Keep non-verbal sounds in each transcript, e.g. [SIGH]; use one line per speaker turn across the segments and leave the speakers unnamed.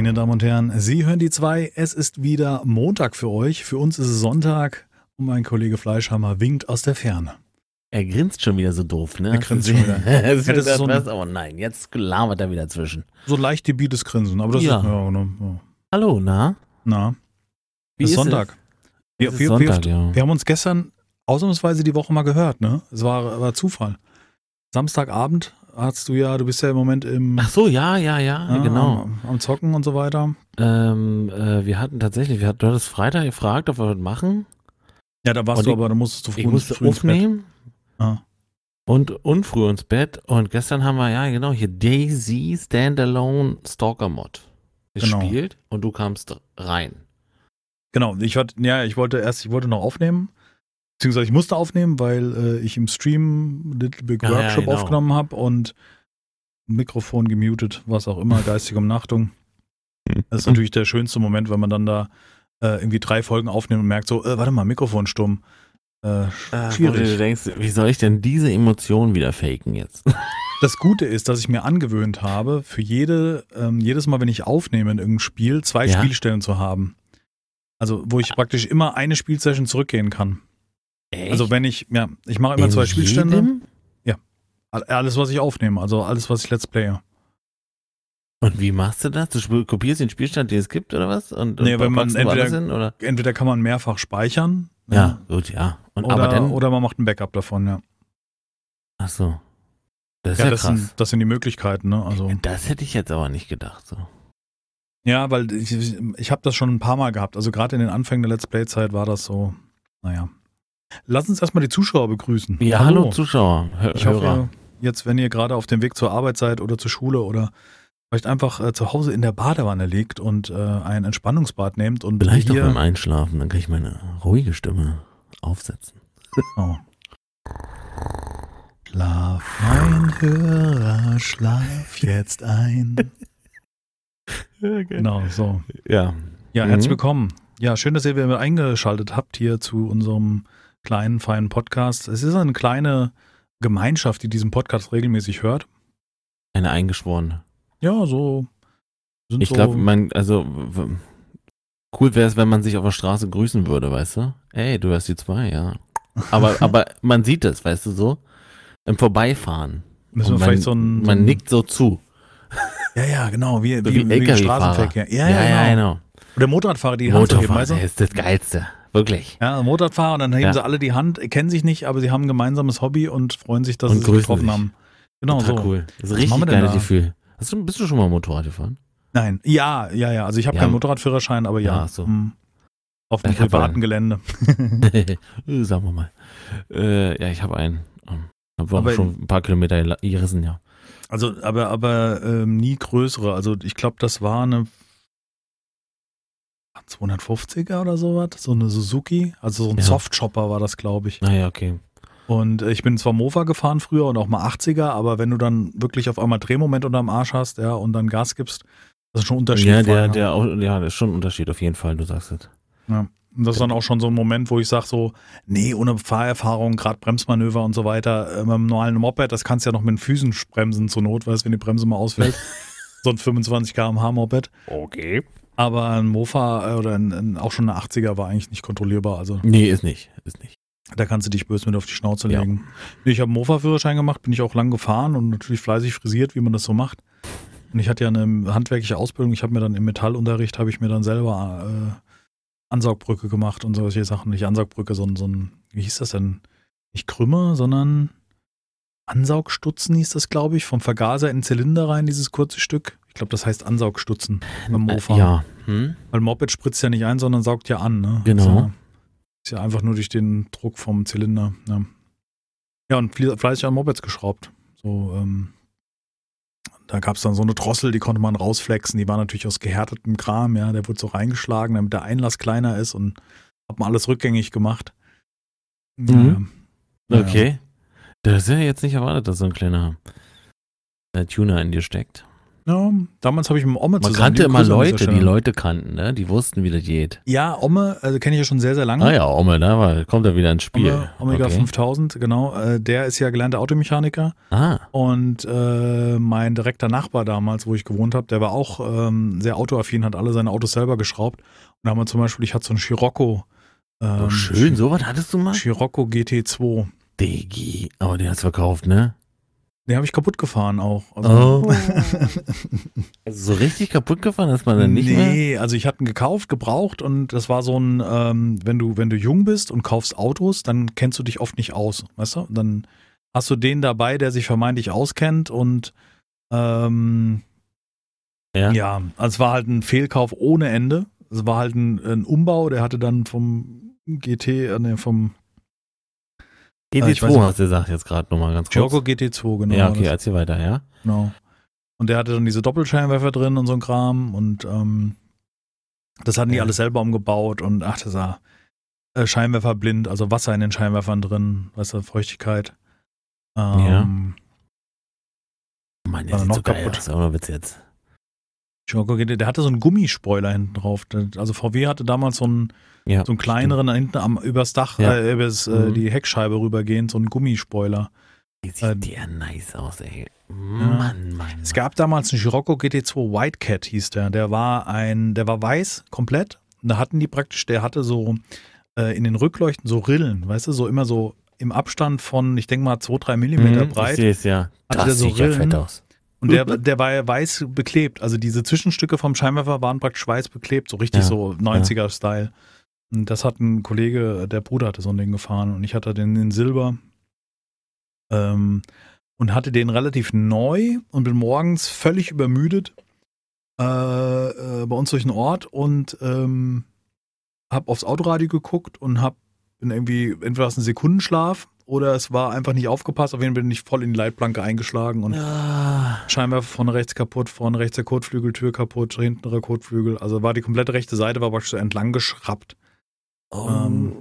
Meine Damen und Herren, Sie hören die zwei. Es ist wieder Montag für euch. Für uns ist es Sonntag und mein Kollege Fleischhammer winkt aus der Ferne.
Er grinst schon wieder so doof, ne?
Er grinst schon wieder. [LAUGHS]
das
Ja, das ist so ein-
oh nein, jetzt labert er wieder zwischen.
So leicht debiles Grinsen, aber das
Ja.
ist ja, ne, ja.
Hallo, na?
Na,
Wie
ist
es?
Sonntag. Wir,
Es ist
wir,
Sonntag,
wir,
ja.
wir haben uns gestern ausnahmsweise die Woche mal gehört, ne? Es war, war Zufall. Samstagabend hast du ja, du bist ja im Moment im
Ach so, ja, ja, ja,
ja,
genau.
am, am Zocken und so weiter.
Ähm, äh, wir hatten tatsächlich, wir hatten, du hattest Freitag gefragt, ob wir was machen.
Ja, da warst
Und
du
ich-
aber, da musstest du früh,
Ich musste
früh ins Bett.
aufnehmen
Ah.
und, und früh ins Bett. Und gestern haben wir, ja, genau, hier Daisy Standalone Stalker Mod
Genau.
gespielt und du kamst rein.
Genau, ich hatte, ja, ich wollte erst, ich wollte noch aufnehmen, beziehungsweise ich musste aufnehmen, weil äh, ich im Stream Little Big
Ah, ja,
Workshop
genau.
aufgenommen habe und Mikrofon gemutet, was auch immer, geistige Umnachtung. Das ist natürlich der schönste Moment, wenn man dann da äh, irgendwie drei Folgen aufnimmt und merkt so, äh, warte mal, Mikrofon stumm. Äh,
Äh, du
schwierig.
dir denkst, wie soll ich denn diese Emotion wieder faken jetzt? [LAUGHS]
Das Gute ist, dass ich mir angewöhnt habe, für jede, ähm, jedes Mal, wenn ich aufnehme in irgendeinem Spiel, zwei
Ja.
Spielstellen zu haben. Also, wo ich praktisch immer eine Spielsession zurückgehen kann.
Echt?
Also wenn ich, ja, ich mache immer
In
zwei Spielstände.
jedem?
All- Alles, was ich aufnehme, also alles, was ich let's playe.
Und wie machst du das? Du kopierst den Spielstand, den es gibt, oder was? Und, und
Nee, wenn man entweder-
hin, oder?
Entweder kann man mehrfach speichern.
Ja, gut, ja. Und,
Oder,
aber dann,
oder man macht ein Backup davon, ja.
ach so. Das ist
Ja,
ja,
das,
krass.
sind, das sind die Möglichkeiten, ne? Also,
das hätte ich jetzt aber nicht gedacht, so.
ja, weil ich, ich habe das schon ein paar Mal gehabt. Also gerade in den Anfängen der Let's Play-Zeit war das so, naja. Lass uns erstmal die Zuschauer begrüßen.
Ja, hallo, Zuschauer, Hör
Ich hoffe,
Hörer.
ihr, jetzt, wenn ihr gerade auf dem Weg zur Arbeit seid oder zur Schule oder vielleicht einfach äh, zu Hause in der Badewanne liegt und äh, ein Entspannungsbad nehmt und
Vielleicht auch beim Einschlafen, dann kann ich meine ruhige Stimme aufsetzen.
Oh. Schlaf, mein Hörer, schlaf jetzt ein. [LAUGHS] Genau, so.
Ja.
Ja,
Mhm.
herzlich willkommen. Ja, schön, dass ihr wieder eingeschaltet habt hier zu unserem kleinen, feinen Podcast. Es ist eine kleine Gemeinschaft, die diesen Podcast regelmäßig hört.
Eine eingeschworene.
Ja, so. Sind
Ich
so,
glaube, man, also, cool wäre es, wenn man sich auf der Straße grüßen würde, weißt du? Ey, du hast die zwei, ja. Aber, [LAUGHS] aber man sieht es, weißt du, so? Im Vorbeifahren.
müssen wir
man,
vielleicht so ein.
man nickt so zu.
Ja, ja, genau, wie,
So
wie,
wie,
wie. Straßenverkehr. Ja, ja,
ja,
genau.
genau.
Oder Motorradfahrer, die Hand so heben, weißt du?
ist das Geilste. Wirklich.
Ja, Motorradfahrer und dann heben
Ja.
sie alle die Hand, kennen sich nicht, aber sie haben ein gemeinsames Hobby und freuen sich, dass
Und
sie sich getroffen
sich.
haben. Genau
Total
so.
cool. Das ist ein richtig geiles? Gefühl. Hast du, bist du schon mal Motorrad gefahren?
Nein, ja, ja, ja. Also ich habe
Ja.
keinen Motorradführerschein, aber ja.
Ja, so.
Hm. Auf dem privaten
einen.
Gelände. [LAUGHS]
Sagen wir mal. Äh, ja, ich habe einen. Ähm, Hab auch schon ein paar Kilometer gerissen, ja.
Also, aber, aber ähm, nie größere. Also ich glaube, das war eine 250er oder sowas, so eine Suzuki. Also so ein
Ja.
Softchopper war das, glaube ich.
Naja, okay.
Und äh, ich bin zwar Mofa gefahren früher und auch mal 80er, aber wenn du dann wirklich auf einmal Drehmoment unterm Arsch hast, ja, und dann Gas gibst, das ist schon ein Unterschied.
Ja, der,
vorher.
der, auch- ja, das ist schon ein Unterschied auf jeden Fall, du sagst es.
Ja. Und das ist dann auch schon so ein Moment, wo ich sage so, nee, ohne Fahrerfahrung, gerade Bremsmanöver und so weiter, äh, mit einem normalen Moped, das kannst du ja noch mit den Füßen bremsen zur Not, weißt wenn die Bremse mal ausfällt. [LAUGHS] so ein 25 km/h Moped.
Okay.
Aber ein Mofa äh, oder ein, ein, auch schon eine 80er war eigentlich nicht kontrollierbar. Also
Nee, ist nicht. Ist nicht.
da kannst du dich böse mit auf die Schnauze
Ja.
legen. Ich habe einen Mofa-Führerschein gemacht, bin ich auch lang gefahren und natürlich fleißig frisiert, wie man das so macht. Und ich hatte ja eine handwerkliche Ausbildung. Ich habe mir dann im Metallunterricht, habe ich mir dann selber äh, Ansaugbrücke gemacht und solche Sachen. Nicht Ansaugbrücke, sondern so ein, wie hieß das denn? Nicht Krümmer, sondern Ansaugstutzen hieß das, glaube ich, vom Vergaser in den Zylinder rein, dieses kurze Stück. Ich glaube, das heißt Ansaugstutzen beim Mofa.
Äh, ja. Hm?
Weil Moped spritzt ja nicht ein, sondern saugt ja an. Ne?
Genau.
Ist ja, ist ja einfach nur durch den Druck vom Zylinder. Ja, ja und fle- fleißig an Mopeds geschraubt. So, ähm, da gab es dann so eine Drossel, die konnte man rausflexen. Die war natürlich aus gehärtetem Kram, ja. Der wurde so reingeschlagen, damit der Einlass kleiner ist und hat man alles rückgängig gemacht.
Mhm.
Ja, ja.
Okay. Das ist ja jetzt nicht erwartet, dass so ein kleiner äh, Tuner in dir steckt.
Ja, damals habe ich mit dem Omme
Man
zusammen.
kannte
liebe
immer Leute, die. Leute kannten, ne? Die wussten, wie das geht.
Ja, Omme, also kenne ich ja schon sehr, sehr lange.
Ah ja, Ome, da war, kommt er wieder ins Spiel.
Omme, Omega
okay.
5000, genau. Äh, der ist ja gelernter Automechaniker
Ah,
und äh, mein direkter Nachbar damals, wo ich gewohnt habe, der war auch ähm, sehr autoaffin, hat alle seine Autos selber geschraubt. Und da haben wir zum Beispiel, ich hatte so einen Scirocco. Ähm,
oh, schön, sowas hattest du mal?
Scirocco GT2.
Digi, aber den hast du verkauft, ne?
Den habe ich kaputt gefahren auch. Also,
Oh. [LAUGHS] Also so richtig kaputt gefahren, dass man dann nicht mehr.
nee, also ich hatte ihn gekauft, gebraucht und das war so ein, ähm, wenn du, wenn du jung bist und kaufst Autos, dann kennst du dich oft nicht aus, weißt du? Dann hast du den dabei, der sich vermeintlich auskennt und ähm,
Ja.
ja, also es war halt ein Fehlkauf ohne Ende. Es war halt ein, ein Umbau, der hatte dann vom GT, äh, nee, vom ich weiß
GT2
nicht.
hast du gesagt jetzt gerade nochmal ganz kurz.
Giorgio GT2, genau.
ja, okay, erzähl weiter, ja?
Genau. Und der hatte dann diese Doppelscheinwerfer drin und so ein Kram und ähm, das hatten die
Ja.
alles selber umgebaut und ach, das war äh, Scheinwerfer blind, also Wasser in den Scheinwerfern drin, weißt du, Feuchtigkeit. Ähm,
Mann,
War
der sieht
noch
so geil
kaputt.
aus, ohne Witz jetzt.
GT, der hatte so einen Gummispoiler hinten drauf. Also VW hatte damals so einen,
Ja,
so einen kleineren da hinten am, übers Dach,
Ja.
äh, übers, äh,
Mhm.
die Heckscheibe rübergehend, so einen Gummispoiler.
Die sieht
äh,
der nice aus, ey. Mann, Mann.
Es gab damals einen Scirocco GT2 White Cat hieß der. Der war ein, der war weiß komplett. Und da hatten die praktisch, der hatte so äh, in den Rückleuchten so Rillen, weißt du, so immer so im Abstand von, ich denke mal, 2, 3 Millimeter
Mhm, Ich
breit.
sehe es ja. Das
so
sieht ja
Rillen?
fett aus.
Und der, der war ja weiß beklebt. Also diese Zwischenstücke vom Scheinwerfer waren praktisch weiß beklebt, so richtig
Ja,
so 90er-Style. Und das hat ein Kollege, der Bruder hatte so ein Ding gefahren und ich hatte den in Silber. Ähm, und hatte den relativ neu und bin morgens völlig übermüdet äh, äh, bei uns durch den Ort und ähm, hab aufs Autoradio geguckt und hab bin irgendwie entweder aus einem Sekundenschlaf oder es war einfach nicht aufgepasst. Auf jeden Fall bin ich voll in die Leitplanke eingeschlagen und
Ah,
Scheinwerfer vorne rechts kaputt, vorne rechts der Kotflügel, Tür kaputt, hinten der Kotflügel. Also war die komplette rechte Seite war praktisch so entlang geschraubt. Ähm,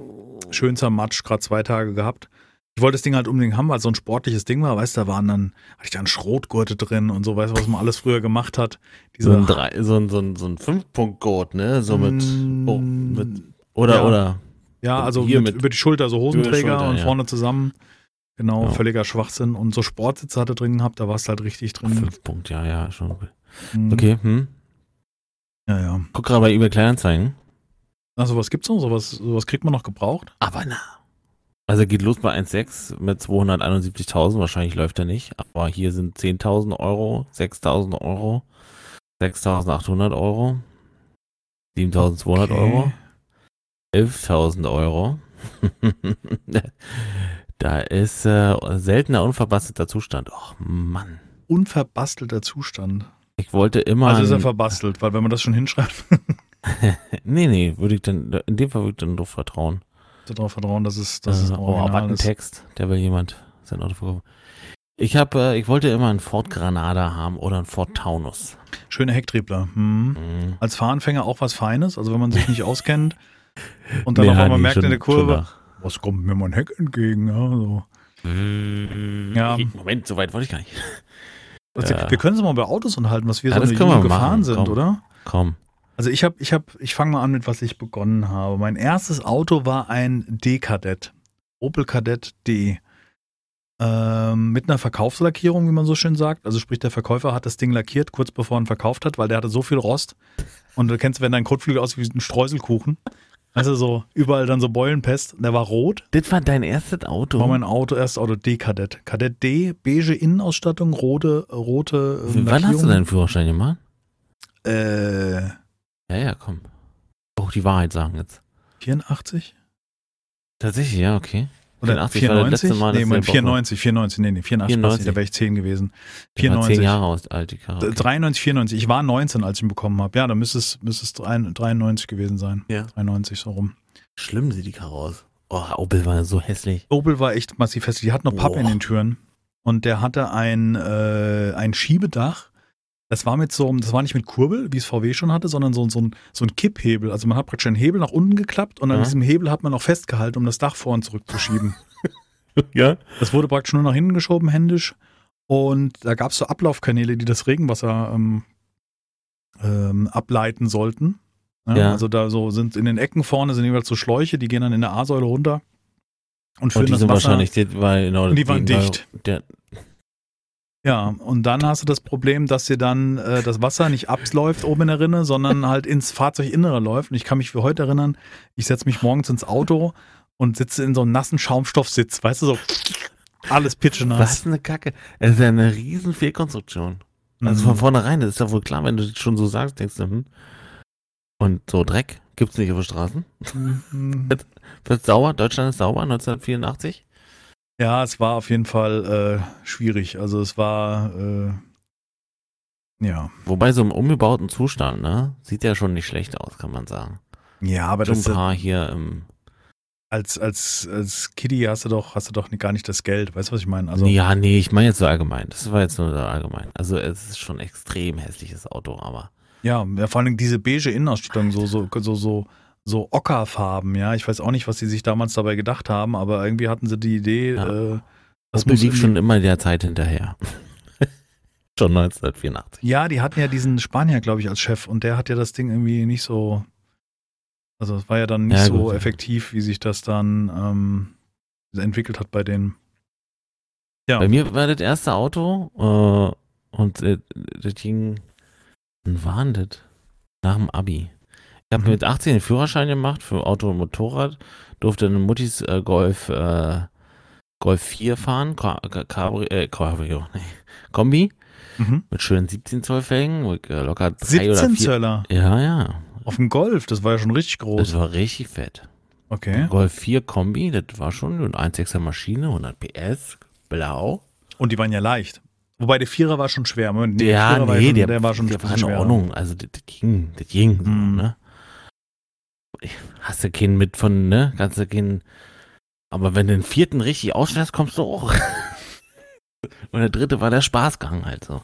Schönster Matsch, gerade zwei Tage gehabt. Ich wollte das Ding halt unbedingt haben, weil es so ein sportliches Ding war. Weißt du, da waren dann, hatte ich dann Schrotgurte drin und so, weißt du, was man alles früher gemacht hat.
so ein, drei, so ein, so ein, so ein Fünf-Punkt-Code, ne? So mit, oh, mit oder,
ja.
oder.
Ja, also
hier
mit,
mit-
über die Schulter, so Hosenträger
Schulter,
und
ja.
vorne zusammen. Genau,
Ja.
völliger Schwachsinn. Und so Sportsitze hatte drin gehabt, da war es halt richtig drin.
Fünf Punkt, ja, ja, schon.
Mhm.
Okay, hm.
Ja, ja.
Guck gerade bei eBay Kleinanzeigen.
Ach, sowas gibt's noch? Sowas, sowas kriegt man noch gebraucht?
Aber na. Also geht los bei 1,6 mit 271.000. Wahrscheinlich läuft er nicht. Aber hier sind 10.000 Euro, 6.000 Euro, 6.800 Euro, 7.200
Okay.
Euro, 11.000 Euro. [LAUGHS] da ist äh, seltener unverbastelter Zustand. Och Mann.
Unverbastelter Zustand.
Ich wollte immer.
Also ist er verbastelt, weil wenn man das schon hinschreibt, [LAUGHS] [LAUGHS]
nee, nee, würde ich dann, in dem Fall würde ich dann doch vertrauen.
darauf vertrauen, dass es, dass es
äh,
ein
oh,
Original
aber ein. Text, der will jemand sein Auto verkaufen. Ich habe, äh, ich wollte immer einen Ford Granada haben oder einen Ford Taunus.
Schöne Hecktriebler. Hm.
Mhm.
Als Fahranfänger auch was Feines, also wenn man sich nicht auskennt und dann
Nee,
einmal
Hani,
merkt
schon-
in der Kurve, was kommt mir mein Heck entgegen? Ja, so.
nach.
Ja.
Moment, so weit wollte ich gar nicht. [LAUGHS]
Also,
Ja.
Wir können uns mal bei Autos unterhalten, was wir
Ja,
so eine Jugend gefahren sind,
komm.
oder?
Komm.
Also ich habe, ich habe, ich fange mal an mit, was ich begonnen habe. Mein erstes Auto war ein D-Kadett. Opel Kadett D. Ähm, mit einer Verkaufslackierung, wie man so schön sagt. Also sprich, der Verkäufer hat das Ding lackiert, kurz bevor er ihn verkauft hat, weil der hatte so viel Rost. Und du kennst, wenn dein Kotflügel aussieht wie ein Streuselkuchen. Also so, überall dann so Beulenpest. Der war rot.
Das war dein erstes Auto.
War mein Auto, erstes Auto D-Kadett. Kadett D, beige Innenausstattung, rote, rote ähm,
Wann hast du deinen Führerschein gemacht?
Äh,
Ja, ja, komm. Auch die Wahrheit sagen jetzt.
84?
Tatsächlich, ja, okay.
Oder
84 war das
94?
letzte Mal,
nee,
der
94, 94, nee, nee, 84,
94.
da wäre ich 10 gewesen.
Der war
94.
zehn Jahre aus, alte Karre. Okay.
93, 94. Ich war 19, als ich ihn bekommen habe. Ja, dann müsste es, müsste es 93 gewesen sein.
Ja.
93 so rum.
Schlimm sieht die Karre aus. Oh, Opel war so hässlich.
Opel war echt massiv fest. Die hat noch Pappe in den Türen. Und der hatte ein, äh, ein Schiebedach. Das war mit so einem, das war nicht mit Kurbel, wie es VW schon hatte, sondern so, so, ein, so ein Kipphebel. Also man hat praktisch einen Hebel nach unten geklappt und an
Ja.
diesem Hebel hat man noch festgehalten, um das Dach vor und zurück zu schieben. [LAUGHS]
Ja?
Das wurde praktisch nur nach hinten geschoben, händisch. Und da gab es so Ablaufkanäle, die das Regenwasser ähm, ähm, ableiten sollten. Ja,
Ja.
Also da so sind in den Ecken vorne sind jeweils so Schläuche, die gehen dann in der A-Säule runter und führen
Und die
das
sind
Wasser.
wahrscheinlich, die, weil, genau,
Und die waren dicht.
Der,
Ja, und dann hast du das Problem, dass dir dann äh, das Wasser nicht abläuft oben in der Rinne, sondern [LAUGHS] halt ins Fahrzeuginnere läuft. Und ich kann mich für heute erinnern, ich setze mich morgens ins Auto und sitze in so einem nassen Schaumstoffsitz, weißt du, so alles
was
pitschenass.
eine Kacke. Es ist ja eine riesen Fehlkonstruktion. Also
Mhm.
von vornherein, das ist ja wohl klar, wenn du das schon so sagst, denkst du, hm. Und so Dreck gibt's nicht auf den Straßen.
Mhm. [LAUGHS]
Wird sauber, Deutschland ist sauber, 1984.
Ja, es war auf jeden Fall äh, schwierig. Also es war äh, ja.
Wobei so im umgebauten Zustand, ne, sieht ja schon nicht schlecht aus, kann man sagen.
Ja, aber
ein
das äh,
paar hier im,
als, als, als Kiddie hast du doch, hast du doch gar nicht das Geld. Weißt du, was ich meine? Also
ja, nee, ich meine jetzt so allgemein. Das war jetzt nur so allgemein. Also es ist schon ein extrem hässliches Auto, aber
Ja, ja, vor allem diese beige Innenausstattung, so, so, so, so, so Ockerfarben, ja. Ich weiß auch nicht, was sie sich damals dabei gedacht haben, aber irgendwie hatten sie die Idee,
Ja.
äh, das
Opel lief schon immer der Zeit hinterher. [LAUGHS] schon 1984.
Ja, die hatten ja diesen Spanier, glaube ich, als Chef und der hat ja das Ding irgendwie nicht so. Also es war ja dann nicht
Ja,
so effektiv, wie sich das dann ähm, entwickelt hat bei denen. Ja.
Bei mir war das erste Auto äh, und äh, das ging, wann war das? Nach dem Abi. Ich habe
Mhm.
mit 18 den Führerschein gemacht für Auto und Motorrad, durfte in Muttis äh, Golf, äh, Golf 4 fahren, Ca- Ca- Cabri, äh, Cabrio, [LAUGHS] nee, Kombi,
Mhm.
mit schönen 17 Zoll Felgen, ich, äh, locker drei oder
17
vier.
Zöller
Ja, ja,
auf dem Golf, das war ja schon richtig
das
groß.
war richtig fett.
Okay.
Golf 4 Kombi, das war schon eine 1,6er Maschine, 100 PS, blau.
Und die waren ja leicht. Wobei der Vierer war schon schwer. Moment, nee,
ja,
war
nee,
schon,
der,
der war schon
der war in. Ordnung. Also das, das ging, das ging. So,
Mhm.
ne? Hast du keinen mit von, ne? Kannst du keinen. Aber wenn du den vierten richtig ausstellst, kommst du auch. [LAUGHS] und der dritte war der Spaßgang halt so.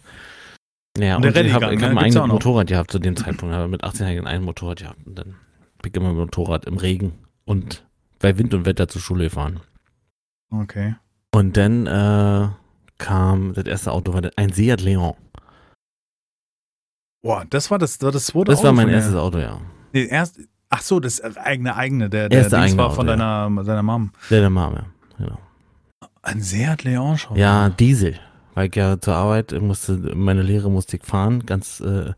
Ja,
Und
und, ich habe
Rallye-Gang,
ich
ne?
hab ein eigenes. Motorrad gehabt zu dem Zeitpunkt. habe mit 18 Jahren ein Motorrad gehabt. Und dann bin ich immer mit dem Motorrad im Regen und bei Wind und Wetter zur Schule gefahren.
Okay.
Und dann äh, kam das erste Auto, war ein Seat Leon.
Boah, das war das, das, war das zweite
Das war
Auto
mein erstes Auto, ja.
Nee, erst, ach so, das eigene, eigene, der, der
Erste
Dings
eigene
war von
Auto,
deiner, deiner Mom.
Der, der Mame, genau.
Ein Seat Leon schon.
Ja, Diesel. Weil ich ja zur Arbeit musste, meine Lehre musste ich fahren, ganz äh,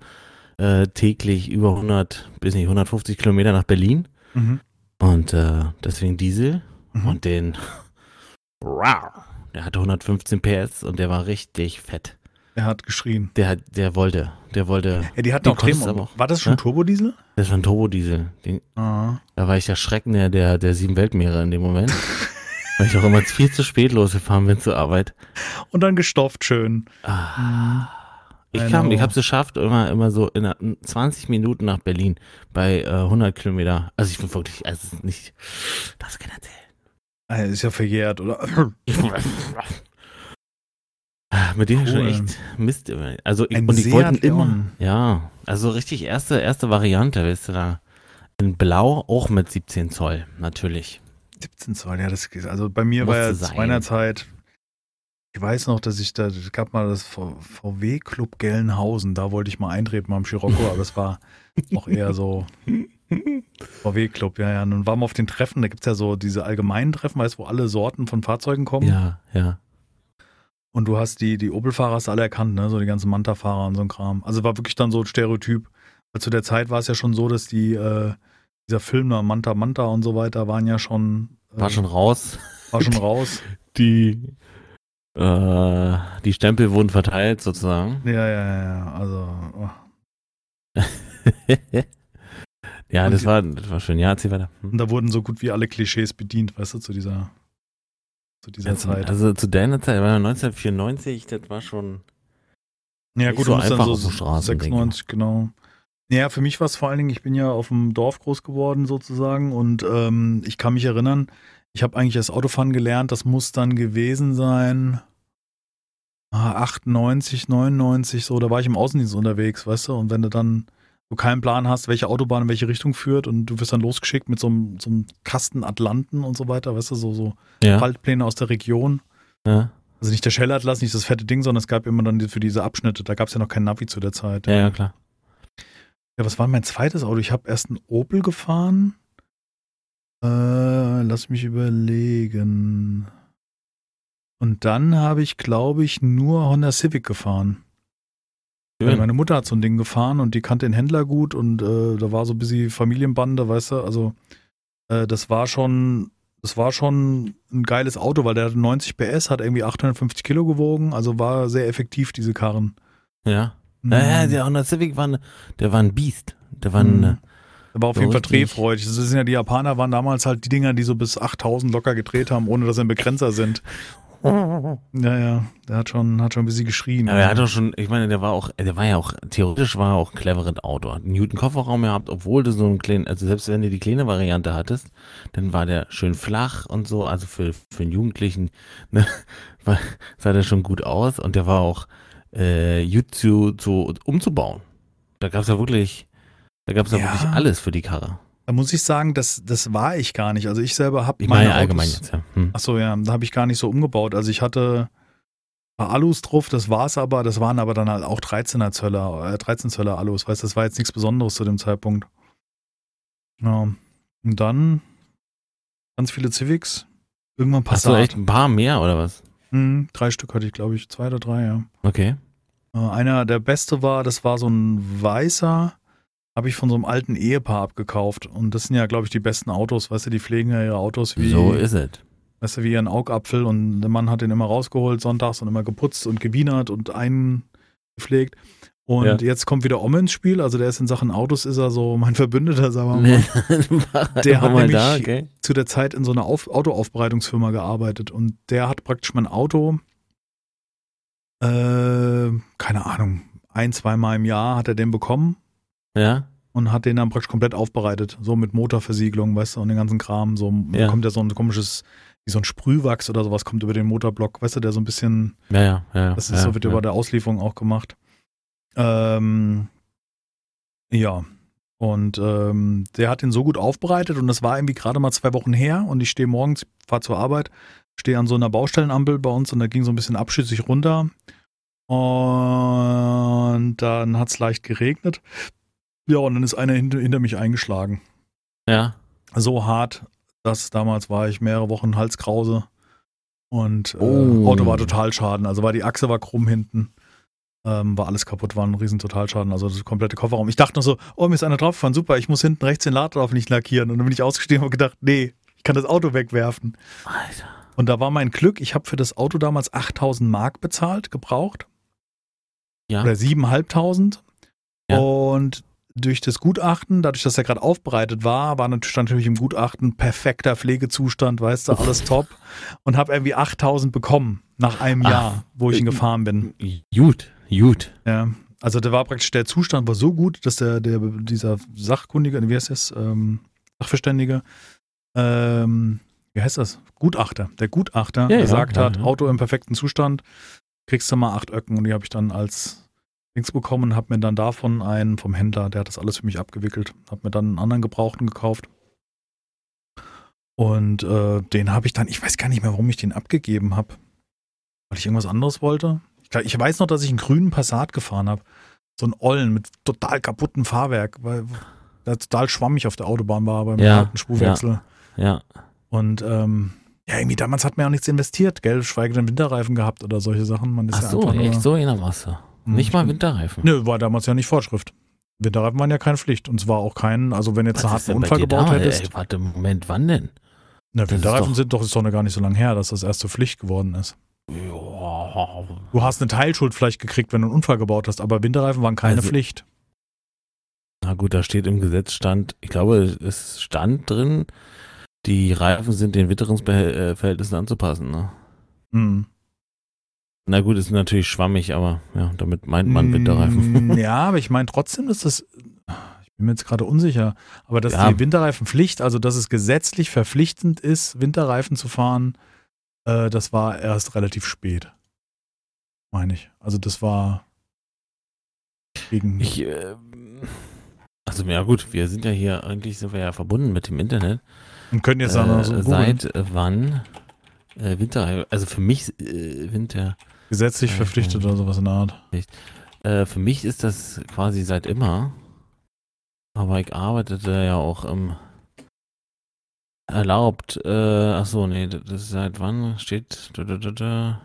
äh, täglich über 100, bis nicht 150 Kilometer nach Berlin.
Mhm.
Und äh, deswegen Diesel.
Mhm.
Und den, [LAUGHS] der hatte 115 PS und der war richtig fett.
Er hat geschrien.
Der, hat- der wollte, der wollte,
Ja, die hatten
Die
auch Themen. War das schon
ne?
Turbodiesel?
das war ein Turbodiesel. Den,
Ah.
Da war ich der Schrecken der, der, der sieben Weltmeere in dem Moment. weil ich auch immer [LAUGHS] viel zu spät losgefahren bin zur Arbeit.
Und dann gestopft schön.
Ah. Ich
I
kam, ich habe es geschafft, immer, immer so in einer- 20 Minuten nach Berlin bei äh, 100 Kilometer. Also ich bin wirklich, also nicht, das kann erzählen.
Ist ja verjährt, oder? [LAUGHS]
Ah, Mit denen schon
Cool.
echt Mist. Also ich, und ich wollte
Seat
immer, ja, also richtig erste, erste Variante, weißt du da. In Blau auch mit 17 Zoll, natürlich.
17 Zoll, ja, das. Also bei mir
Musste
war ja
sein.
zu meiner Zeit, ich weiß noch, dass ich da, es gab mal das VW Club Gelnhausen, da wollte ich mal eintreten am Scirocco, aber das war auch eher so [LAUGHS] VW Club, ja, ja. Und dann waren wir auf den Treffen, da gibt es ja so diese allgemeinen Treffen, weißt du, wo alle Sorten von Fahrzeugen kommen.
Ja, ja.
Und du hast die, die Opel-Fahrer hast alle erkannt, ne? So die ganzen Manta-Fahrer und so ein Kram. Also war wirklich dann so ein Stereotyp. Weil zu der Zeit war es ja schon so, dass die, äh, dieser Film da, Manta Manta und so weiter, waren ja schon, äh,
War schon raus.
war schon [LAUGHS] raus.
Die, äh, die Stempel wurden verteilt sozusagen.
Ja, ja, ja, ja. Also, oh. [LAUGHS]
ja, das
die-
war, das war schön. Ja, erzähl weiter. Hm.
und da wurden so gut wie alle Klischees bedient, weißt du, zu dieser, zu dieser
Also,
Zeit.
also zu deiner Zeit, war 1994, das war schon.
ja, gut,
so
du musst dann so
Straßen, denke ich
96, genau. Ja, für mich war es vor allen Dingen, ich bin ja auf dem Dorf groß geworden sozusagen und ähm, ich kann mich erinnern, ich habe eigentlich das Autofahren gelernt, das muss dann gewesen sein ah, 98, 99, so, da war ich im Außendienst unterwegs, weißt du, und wenn du dann so keinen Plan hast, welche Autobahn in welche Richtung führt und du wirst dann losgeschickt mit so einem, so einem Kasten Atlanten und so weiter, weißt du, so, so
Ja.
Waldpläne aus der Region.
ja.
Also nicht der Schellatlas, nicht das fette Ding, sondern es gab immer dann für diese Abschnitte. Da gab es ja noch kein Navi zu der Zeit.
Ja, ja, klar.
Ja, was war mein zweites Auto? Ich habe erst einen Opel gefahren. Äh, lass mich überlegen. Und dann habe ich, glaube ich, nur Honda Civic gefahren.
Schön.
Meine Mutter hat so ein Ding gefahren und die kannte den Händler gut und äh, da war so ein bisschen Familienbande, weißt du, also äh, das war schon, das war schon ein geiles Auto, weil der hatte 90 PS, hat irgendwie 850 Kilo gewogen, also war sehr effektiv, diese Karren.
Ja.
Mhm.
der Honda Civic war, ne, der war ein Biest. Der war ein,
Mhm. Er war auf
so
jeden Fall drehfreudig. Das sind ja die Japaner waren damals halt die Dinger, die so bis 8000 locker gedreht haben, ohne dass sie ein Begrenzer sind. Ja, ja, der hat schon, hat schon ein bisschen geschrien.
Aber er hat doch schon, ich meine, der war auch, der war ja auch, theoretisch war er auch cleveres Auto. Hat einen Newton Kofferraum gehabt, obwohl du so einen kleinen, also selbst wenn du die kleine Variante hattest, dann war der schön flach und so, also für, für einen Jugendlichen, [LAUGHS] ne, war, sah der schon gut aus und der war auch, äh, gut zu, zu, umzubauen. Da gab's ja wirklich, da gab's Ja. wirklich alles für die Karre.
Da muss ich sagen, das, das war ich gar nicht. Also ich selber habe
Ich meine allgemein jetzt, ja. Hm.
Achso, ja, da habe ich gar nicht so umgebaut. Also ich hatte ein paar Alus drauf, das war's aber, das waren aber dann halt auch 13er Zöller, äh, 13 Zöller Alus, weißt du, das war jetzt nichts Besonderes zu dem Zeitpunkt. Ja. Und dann ganz viele Civics, irgendwann
Hast du
Passat.
echt ein paar mehr oder was?
Hm, drei Stück hatte ich, glaube ich, zwei oder drei, ja.
Okay.
Äh, Einer der beste war, das war so ein weißer, habe ich von so einem alten Ehepaar abgekauft. Und das sind ja, glaube ich, die besten Autos, weißt du, die pflegen ja ihre Autos wie,
So ist es.
weißt du, wie ihren Augapfel. Und der Mann hat den immer rausgeholt sonntags und immer geputzt und gewienert und eingepflegt. Und
Ja.
jetzt kommt wieder Om ins Spiel. Also der ist in Sachen Autos, ist er so mein Verbündeter, sagen wir mal. [LAUGHS]
der
hat nämlich-
da, okay.
zu der Zeit in so einer Auf Autoaufbereitungsfirma gearbeitet und der hat praktisch mein Auto, äh, keine Ahnung, ein, zweimal im Jahr hat er den bekommen
Ja.
und hat den dann praktisch komplett aufbereitet, so mit Motorversiegelung, weißt du, und den ganzen Kram, so
Ja.
kommt ja so ein komisches, wie so ein Sprühwachs oder sowas kommt über den Motorblock, weißt du, der so ein bisschen,
Ja, ja, ja.
das ist
ja,
so wird
ja.
über der Auslieferung auch gemacht. Ähm, ja. Und ähm, der hat den so gut aufbereitet und das war irgendwie gerade mal zwei Wochen her und ich stehe morgens, fahre zur Arbeit, stehe an so einer Baustellenampel bei uns und da ging so ein bisschen abschüssig runter. Und dann hat es leicht geregnet. Ja, und dann ist einer hinter, hinter mich eingeschlagen.
Ja.
So hart, dass damals war ich mehrere Wochen Halskrause und äh,
Oh.
Auto war Totalschaden. Also war die Achse war krumm hinten. Ähm, war alles kaputt, war ein riesen Totalschaden, also das komplette Kofferraum. Ich dachte noch so, oh, mir ist einer draufgefahren, super, ich muss hinten rechts den Lader nicht lackieren. Und dann bin ich ausgestiegen und habe gedacht, nee, ich kann das Auto wegwerfen.
Alter.
Und da war mein Glück, ich habe für das Auto damals 8000 Mark bezahlt, gebraucht.
Ja.
Oder 7.500.
Ja.
Und durch das Gutachten, dadurch, dass er gerade aufbereitet war, war natürlich, stand natürlich im Gutachten perfekter Pflegezustand, weißt du, alles top. Und habe irgendwie 8000 bekommen nach einem
Ach,
Jahr, wo ich ihn
äh,
gefahren bin.
Gut, gut.
Ja. Also der war praktisch, der Zustand war so gut, dass der, der dieser Sachkundige, wie heißt das, ähm, Sachverständige, ähm, wie heißt das? Gutachter. Der Gutachter
Ja,
gesagt
ja,
hat,
ja.
Auto im perfekten Zustand, kriegst du mal acht Öcken und die habe ich dann als Dings bekommen, habe mir dann davon einen vom Händler, der hat das alles für mich abgewickelt, habe mir dann einen anderen Gebrauchten gekauft. Und äh, den habe ich dann, ich weiß gar nicht mehr, warum ich den abgegeben habe. Weil ich irgendwas anderes wollte. Ich, ich weiß noch, dass ich einen grünen Passat gefahren habe. So einen Ollen mit total kaputtem Fahrwerk, weil der total schwammig auf der Autobahn war beim
Ja,
Spurwechsel.
Ja.
Und ähm, ja, irgendwie damals hat man ja auch nichts investiert, gell? Schweige denn Winterreifen gehabt oder solche Sachen. Man ist
Ach
ja
so,
einfach nur,
echt so in der Masse.
Hm,
Nicht
ich
mal Winterreifen.
Nö, war damals ja nicht Vorschrift. Winterreifen waren ja keine Pflicht. Und zwar auch kein, also wenn jetzt einen
Was ist
harten Unfall gebaut
damals?
hättest.
Ey, warte, Moment, wann denn?
Na, Winterreifen
doch-
sind doch, ist doch noch gar nicht so lange her, dass das erst zur Pflicht geworden ist.
Ja.
Du hast eine Teilschuld vielleicht gekriegt, wenn du einen Unfall gebaut hast, aber Winterreifen waren keine
Also-
Pflicht.
Na gut, da steht im Gesetz stand, ich glaube, es stand drin, die Reifen sind den Witterungsverhältnissen anzupassen. Ne?
Hm.
Na gut, ist natürlich schwammig, aber ja, damit meint man Winterreifen.
Mm, [LAUGHS] Ja, aber ich meine trotzdem, dass das, ich bin mir jetzt gerade unsicher, aber dass
Ja.
die Winterreifenpflicht, also dass es gesetzlich verpflichtend ist, Winterreifen zu fahren, äh, das war erst relativ spät. Meine ich. Also das war gegen.
Ich, äh, also ja gut, wir sind ja hier, eigentlich sind wir ja verbunden mit dem Internet.
und können jetzt auch noch so
äh, seit äh, wann Äh, Winterreifen, also für mich äh, Winter.
Gesetzlich
Reifen.
verpflichtet oder sowas in der Art.
Äh, für mich ist das quasi seit immer. Aber ich arbeitete ja auch im erlaubt. Äh, ach so, nee, das ist seit wann steht. Da, da, da, da.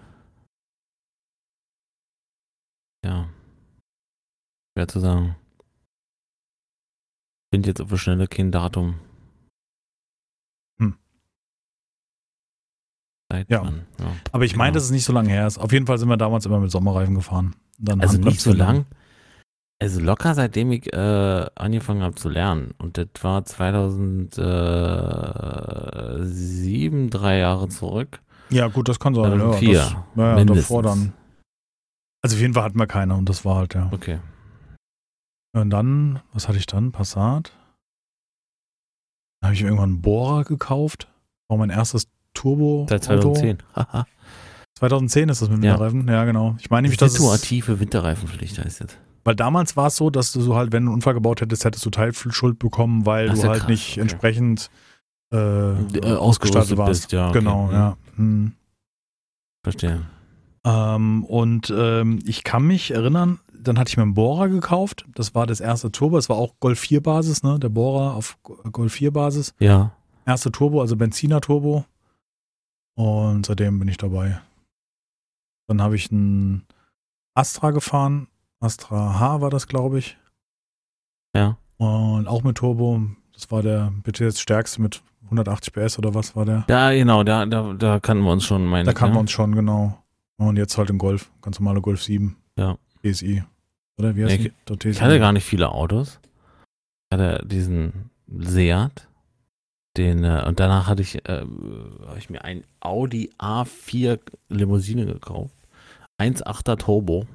Ja. Schwer zu sagen. Finde jetzt auf der Schnelle kein Datum.
Hm.
Seit
Ja.
wann? ja.
Aber ich meine,
Genau.
dass es nicht so lange her ist. Auf jeden Fall sind wir damals immer mit Sommerreifen gefahren. Dann
Also nicht so lang. Also locker, seitdem ich äh, angefangen habe zu lernen. Und das war 2007, drei Jahre zurück.
Ja, gut, das kann sein. Ja,
2004,
das, ja, ja,
mindestens.
davor dann. Also auf jeden Fall hatten wir keine und das war halt, ja.
Okay.
Und dann, was hatte ich dann? Passat. Dann habe ich irgendwann einen Bohrer gekauft. War mein erstes Turbo.
Seit 2010. Haha.
2010 ist das mit
Ja.
Winterreifen. Ja, genau. Ich meine nämlich, dass
Situative Winterreifenpflicht heißt jetzt.
weil damals war es so, dass du so halt, wenn du einen Unfall gebaut hättest, hättest du Teilschuld bekommen, weil
Ach,
du
ja
halt
krass,
nicht
okay.
entsprechend äh,
Äh,
ausgestattet warst.
bist, ja. okay.
Genau,
Hm,
ja. Hm.
Verstehe.
Ähm, und ähm, ich kann mich erinnern, dann hatte ich mir einen Bohrer gekauft. Das war das erste Turbo. Es war auch Golf 4 Basis, ne? Der Bohrer auf Go- Golf 4 Basis.
Ja.
Erste Turbo, also Benziner Turbo. Und seitdem bin ich dabei. Dann habe ich einen Astra gefahren. Astra H war das, glaube ich.
Ja.
Und auch mit Turbo. Das war der bitte jetzt stärkste mit 180 PS oder was war der?
Da, genau, da, da, da kannten wir uns schon, meine
Da kannten
ne?
wir uns schon, genau. Und jetzt halt den Golf. Ganz normale Golf 7.
Ja.
TSI. Oder wie heißt
Ja?
Der TSI.
Ich hatte gar nicht viele Autos. Ich hatte diesen Seat. Den, äh, und danach hatte ich, äh, habe ich mir ein Audi A4 Limousine gekauft. 1.8er Turbo.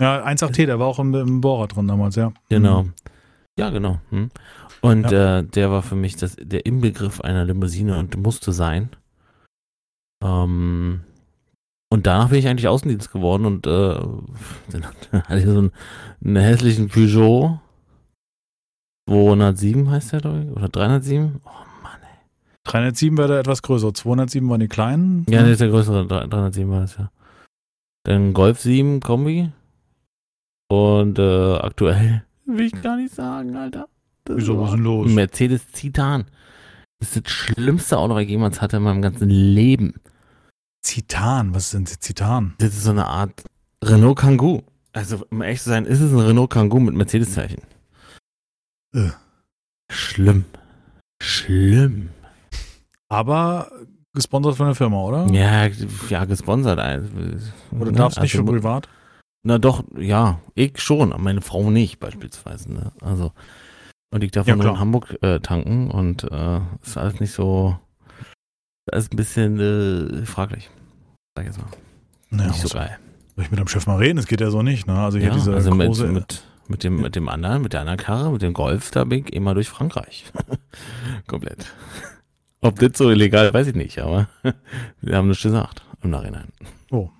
Ja, 1.8T, der war auch im, im Bohrer drin damals, ja.
Genau.
Mhm.
Ja, genau. Hm. Und äh, der war für mich das, der Inbegriff einer Limousine und musste sein. Ähm, und danach bin ich eigentlich Außendienst geworden und äh, [LAUGHS] dann hatte ich so einen, einen hässlichen Peugeot 207 heißt der, glaube ich, oder 307. Oh.
307 war der etwas größer. 207 waren die kleinen.
Ja, das ist der größere, 307 war das ja. Dann Golf 7 Kombi. Und äh, aktuell [LAUGHS] will ich gar nicht sagen, Alter. Das
Wieso, was ist denn los?
Mercedes Titan. Das ist das schlimmste Auto, was ich jemals hatte in meinem ganzen Leben.
Zitan, was sind Zitan?
Das ist so eine Art Renault Kangoo. Also, um ehrlich zu sein, ist es ein Renault Kangoo mit Mercedes-Zeichen.
Äh.
Schlimm. Schlimm.
Aber gesponsert von der Firma, oder?
Ja, ja, gesponsert.
Oder
ne,
darfst nicht
also,
für privat?
Na doch, ja, ich schon, aber meine Frau nicht beispielsweise. Ne? Also, und ich darf
Ja,
nur in. Hamburg äh, tanken und äh, ist alles nicht so, ist ein bisschen äh, fraglich. Sag ich jetzt mal.
Naja,
nicht so geil.
soll ich mit dem Chef mal reden? Das geht ja so nicht, ne? Also hier
Ja,
diese
also mit,
große...
mit, mit, dem, mit dem anderen, mit der anderen Karre, mit dem Golf, da bin ich immer durch Frankreich. [LAUGHS] Komplett. Ob das so illegal, weiß ich nicht, aber [LAUGHS] wir haben nichts gesagt im Nachhinein.
Oh.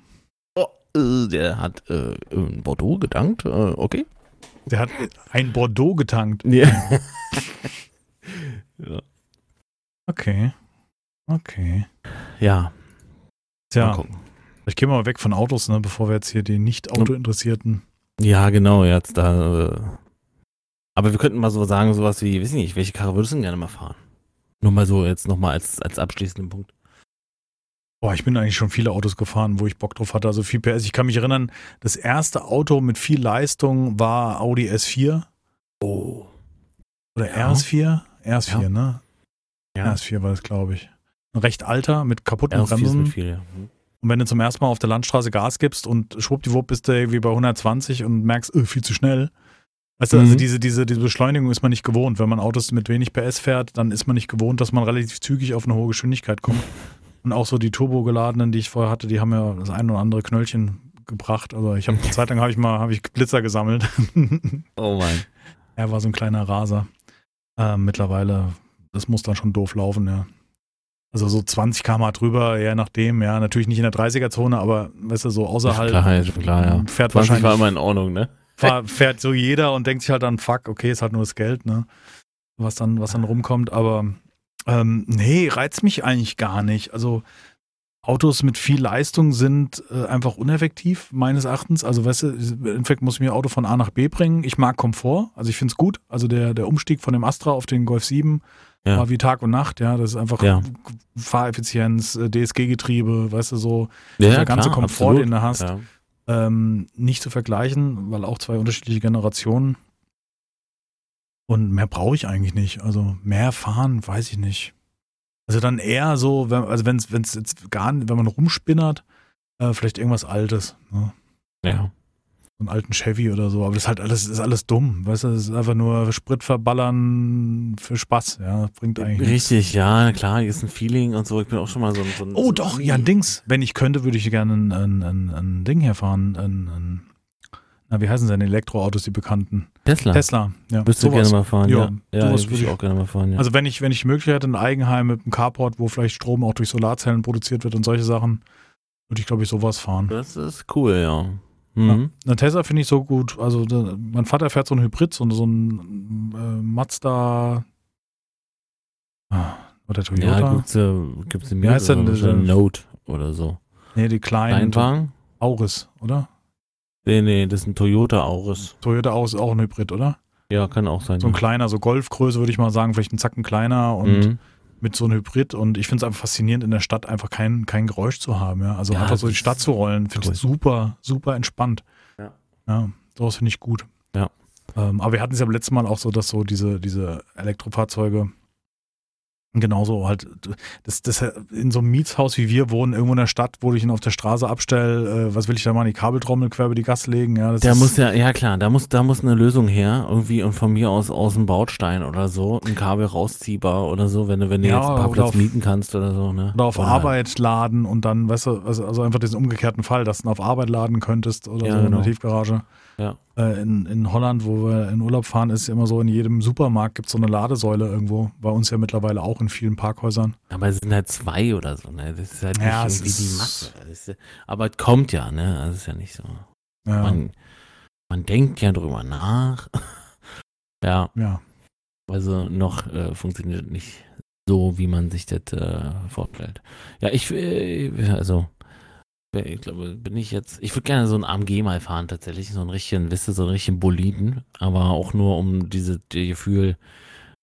Oh, äh, der hat äh, in Bordeaux gedankt, äh, okay.
der hat ein Bordeaux getankt. [LAUGHS]
Ja. ja.
Okay. Okay.
Ja, mal
Tja,
gucken.
ich gehe mal weg von Autos, ne, bevor wir jetzt hier die Nicht-Auto-Interessierten...
Ja, genau, jetzt da. Äh, aber wir könnten mal so sagen, sowas wie, weiß ich nicht, welche Karre würdest du denn gerne mal fahren? Nur mal so jetzt nochmal als, als abschließenden Punkt.
Boah, ich bin eigentlich schon viele Autos gefahren, wo ich Bock drauf hatte. Also viel PS. Ich kann mich erinnern, das erste Auto mit viel Leistung war Audi S4
Oh.
oder
Ja.
RS4. RS4,
Ja.
ne?
Ja.
RS4 war das, glaube ich. Ein recht alter mit kaputten
RS4 ist
Bremsen.
mit viel, ja.
Und wenn du zum ersten Mal auf der Landstraße Gas gibst und schwuppdiwupp bist du irgendwie bei 120 und merkst, öh, viel zu schnell. Weißt du, also
Mhm.
diese, diese, diese Beschleunigung ist man nicht gewohnt. Wenn man Autos mit wenig PS fährt, dann ist man nicht gewohnt, dass man relativ zügig auf eine hohe Geschwindigkeit kommt. [LAUGHS] Und auch so die turbogeladenen, die ich vorher hatte, die haben ja das ein oder andere Knöllchen gebracht. Also ich habe eine Zeit lang habe ich mal habe ich Blitzer gesammelt. [LAUGHS]
Oh mein.
er war so ein kleiner Raser. Ähm, mittlerweile, das muss dann schon doof laufen, ja. Also so 20 km drüber, je nachdem, ja, natürlich nicht in der 30er-Zone, aber weißt du, so außerhalb
Klar, klar, ja.
fährt
20
wahrscheinlich
war immer in Ordnung, ne?
Fahr, fährt so jeder und denkt sich halt dann, fuck, okay, ist halt nur das Geld, ne? Was dann, was dann rumkommt, aber ähm, nee, reizt mich eigentlich gar nicht. Also Autos mit viel Leistung sind äh, einfach uneffektiv, meines Erachtens. Also, weißt du, im Endeffekt muss ich mir ein Auto von A nach B bringen. Ich mag Komfort, also ich finde es gut. Also der, der Umstieg von dem Astra auf den Golf 7
Ja.
war wie Tag und Nacht, ja. Das ist einfach
Ja.
Fahreffizienz, äh, DSG-Getriebe, weißt du, so
Ja,
dieser ganze
klar,
Komfort,
absolut.
den du hast. Ähm, nicht zu vergleichen, weil auch zwei unterschiedliche Generationen. Und mehr brauche ich eigentlich nicht. Also mehr fahren, weiß ich nicht. Also dann eher so, wenn, also wenn es jetzt gar nicht, wenn man rumspinnert, äh, vielleicht irgendwas Altes. Ne?
ja.
Einen alten Chevy oder so. Aber das ist halt alles, ist alles dumm. Weißt du, das ist einfach nur Sprit verballern für Spaß. Ja, bringt eigentlich nichts.
Richtig, ja, klar, hier ist ein Feeling und so. Ich bin auch schon mal so ein. So ein
Oh doch, ja, ein Dings. Wenn ich könnte, würde ich gerne ein, ein, ein, ein Ding hier fahren. Ein, ein, na, wie heißen seine Elektroautos, die bekannten?
Tesla.
Tesla. Ja,
Würdest du gerne mal fahren?
Ja,
Ja, ja, würde ich auch gerne mal fahren. Ja.
Also wenn ich, wenn ich Möglichkeit hätte, ein Eigenheim mit einem Carport, wo vielleicht Strom auch durch Solarzellen produziert wird und solche Sachen, würde ich, glaube ich, sowas fahren.
das ist cool, ja. Mhm.
Eine Tesla finde ich so gut. Also da, mein Vater fährt so ein Hybrid, so, so ein äh, Mazda ah, oder Toyota.
Ja, gibt's, äh, gibt's
Wie heißt denn
Note oder so.
nee, die kleinen
Kleinwagen?
Auris, oder?
Nee, nee, das ist ein Toyota Auris.
Toyota Auris ist auch ein Hybrid, oder?
Ja, kann auch sein.
So ein
ja.
kleiner, so Golfgröße würde ich mal sagen, vielleicht ein Zacken kleiner und
Mhm.
Mit so einem Hybrid. Und ich finde es einfach faszinierend, in der Stadt einfach kein, kein Geräusch zu haben. Ja? Also
Ja,
einfach so die Stadt zu rollen, finde ich super, super entspannt.
Ja.
Ja, sowas finde ich gut.
Ja.
Ähm, aber wir hatten es ja beim letzten Mal auch so, dass so diese, diese Elektrofahrzeuge genauso halt, das, das in so einem Mietshaus wie wir wohnen, irgendwo in der Stadt, wo ich ihn auf der Straße abstelle, äh, was will ich da mal die Kabeltrommel quer über die Gasse legen? Ja, ist,
muss ja, ja klar, da muss, da muss eine Lösung her, irgendwie und von mir aus aus dem Baustein oder so, ein Kabel rausziehbar oder so, wenn du, wenn du
Ja,
jetzt einen
oder
Parkplatz
auf-
mieten kannst oder so, ne?
Oder auf Arbeit laden und dann, weißt du, also, also einfach diesen umgekehrten Fall, dass du auf Arbeit laden könntest oder
Ja,
so in
genau.
der Tiefgarage.
Ja.
Äh, in, in Holland, wo wir in Urlaub fahren, ist immer so, in jedem Supermarkt gibt es so eine Ladesäule irgendwo. Bei uns ja mittlerweile auch in vielen Parkhäusern.
Aber es sind halt zwei oder so, ne? Das ist halt nicht
Ja,
irgendwie die Masse. Das ist, aber es kommt ja, ne? Also es ist ja nicht so.
Ja,
Man, man denkt ja drüber nach. [LAUGHS] ja,
ja.
also noch äh, funktioniert nicht so, wie man sich das äh, vorstellt. Ja, ich, äh, also, ich glaube, bin ich jetzt, ich würde gerne so ein AMG mal fahren, tatsächlich, so einen richtigen, wisst ihr, so einen richtigen Boliden, aber auch nur um diese, die Gefühl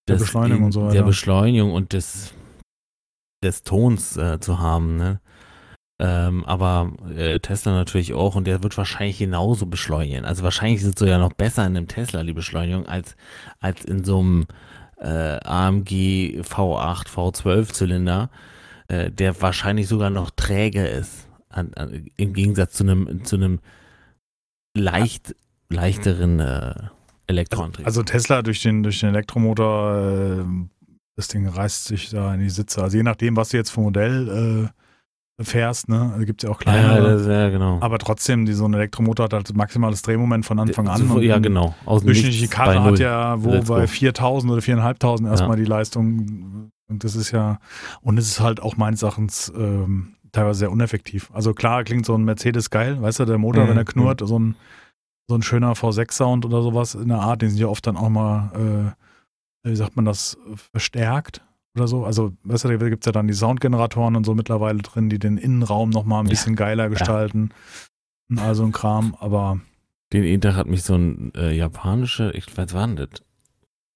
Der
des-
Beschleunigung und so
Der
weiter.
Beschleunigung und des, des Tons äh, zu haben, ne? Ähm, aber äh, Tesla natürlich auch und der wird wahrscheinlich genauso beschleunigen. Also wahrscheinlich ist es sogar noch besser in einem Tesla die Beschleunigung als, als in so einem äh, AMG V8, V12 Zylinder, äh, der wahrscheinlich sogar noch träger ist. An, an, Im Gegensatz zu einem, zu einem leicht, leichteren äh, Elektroantrieb.
Also Tesla durch den, durch den Elektromotor, äh, das Ding reißt sich da in die Sitze. Also je nachdem, was du jetzt ein Modell äh, fährst, ne? Also gibt es ja auch
ja,
kleinere.
das, ja, genau.
aber trotzdem, die, so ein Elektromotor hat halt maximales Drehmoment von Anfang an.
So, ja, genau. Aus
Durchschnittliche Karre hat ja wo bei
go.
4000 oder 4500 erstmal die Leistung. Und das ist ja, und es ist halt auch meines Erachtens ähm, teilweise sehr uneffektiv. Also klar klingt so ein Mercedes geil, weißt du, der Motor,
Mhm,
wenn er knurrt, so ein, so ein schöner V6-Sound oder sowas in der Art, den sind ja oft dann auch mal, äh, wie sagt man das, verstärkt oder so. Also, weißt du, da gibt es ja dann die Soundgeneratoren und so mittlerweile drin, die den Innenraum nochmal ein
Ja.
bisschen geiler gestalten. Und all so ein Kram, aber
Den Tag hat mich so ein äh, japanischer, ich weiß, denn das?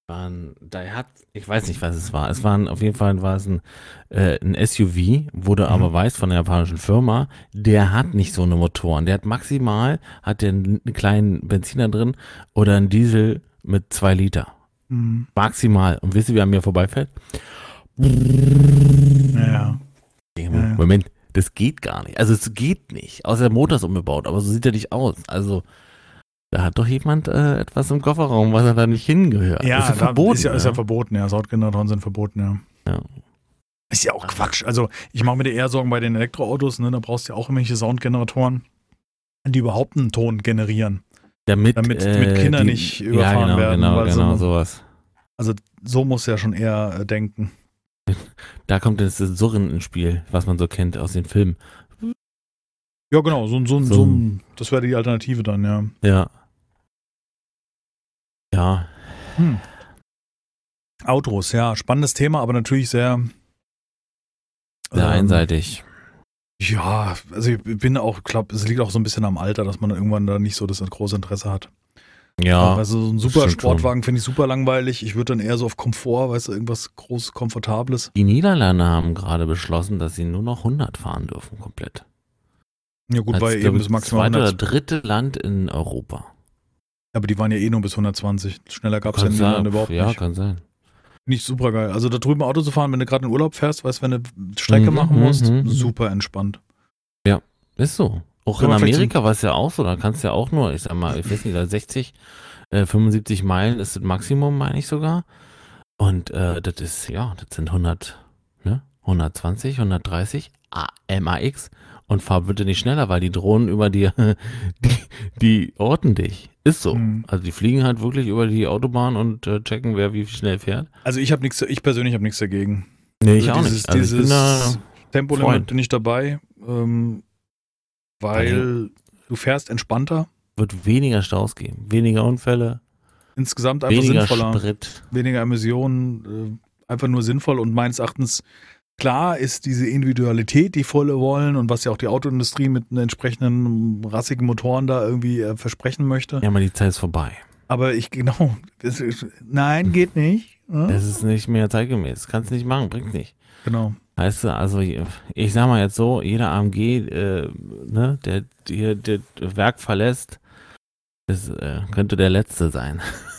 War ein, da hat, ich weiß nicht, was es war. Es war ein, auf jeden Fall war es ein, äh, ein SUV, wurde
Mhm.
aber weiß von einer japanischen Firma, der hat nicht so eine Motoren. Der hat maximal, hat der einen kleinen Benziner drin oder einen Diesel mit zwei Liter.
mh,
Maximal. Und wisst ihr, wie er mir vorbeifährt?
Ja,
Ja. Moment, das geht gar nicht. Also es geht nicht. Außer der Motor ist umgebaut, aber so sieht er nicht aus. Also da hat doch jemand äh, etwas im Kofferraum, was er da nicht hingehört.
Ja,
ist ja verboten.
Ist ja, ist ja verboten, ja. Soundgeneratoren sind verboten, ja.
Ja.
Ist ja auch Quatsch. Also, ich mache mir da eher Sorgen bei den Elektroautos, ne? Da brauchst du ja auch irgendwelche Soundgeneratoren, die überhaupt einen Ton generieren.
damit,
damit-
äh,
damit Kinder
die,
nicht überfahren
ja, genau,
werden,
Genau, genau,
noch-
sowas.
So muss ja schon eher äh, denken. [LAUGHS]
Da kommt das Surren ins Spiel, was man so kennt aus den Filmen.
Ja, genau, so, so,
So
so,
ein-
das wäre die Alternative dann, ja.
Ja. Ja,
Hm. Autos, ja, spannendes Thema, aber natürlich sehr,
sehr
ähm,
einseitig.
Ja, also ich bin auch, glaube, es liegt auch so ein bisschen am Alter, dass man irgendwann da nicht so das große Interesse hat.
Ja.
Also so ein super Sportwagen finde ich super langweilig. Ich würde dann eher so auf Komfort, weißt du, irgendwas großes, komfortables.
Die Niederlande haben gerade beschlossen, dass sie nur noch 100 fahren dürfen, komplett.
Ja gut,
Als,
weil eben das maximal
zweite oder
100.
dritte Land in Europa.
Aber die waren ja eh nur bis 120. Schneller gab es ja
sein.
Überhaupt
ja,
nicht.
kann sein.
Nicht super geil. Also da drüben Auto zu fahren, wenn du gerade in Urlaub fährst, weißt du, wenn du Strecke
Mhm,
machen musst,
mhm, mhm.
super entspannt.
Ist so. Auch in Amerika war es ja auch so. Da kannst du ja auch nur, ich sag mal, ich weiß nicht, da 60, äh, 75 Meilen ist das Maximum, meine ich sogar. Und äh, das ist, ja, das sind 100, ne? 120, 130 A- MAX. Und fahr bitte nicht schneller, weil die Drohnen über dir, [LAUGHS] die, die orten dich. Ist so.
Mhm.
Also die fliegen halt wirklich über die Autobahn und äh, checken, wer wie schnell fährt.
Also ich habe nichts, ich persönlich habe nichts dagegen.
Nee, ich
Also
auch
dieses,
nicht. Also ich bin
dieses
da,
Tempolimit
Freund.
bin ich dabei, ähm, weil du fährst entspannter,
wird weniger Staus geben, weniger Unfälle,
insgesamt einfach
weniger
sinnvoller.
Sprit.
weniger Emissionen, äh, einfach nur sinnvoll und meines Erachtens klar ist diese Individualität, die volle wollen und was ja auch die Autoindustrie mit entsprechenden rassigen Motoren da irgendwie äh, versprechen möchte.
Ja, aber die Zeit ist vorbei.
Aber ich genau, das ist, nein, geht nicht. Ja?
Es ist nicht mehr zeitgemäß. Kannst nicht machen, bringt nicht.
Genau.
Weißt du, also ich sag mal jetzt so, jeder AMG, äh, ne, der hier das Werk verlässt, das äh, könnte der letzte sein. [LAUGHS]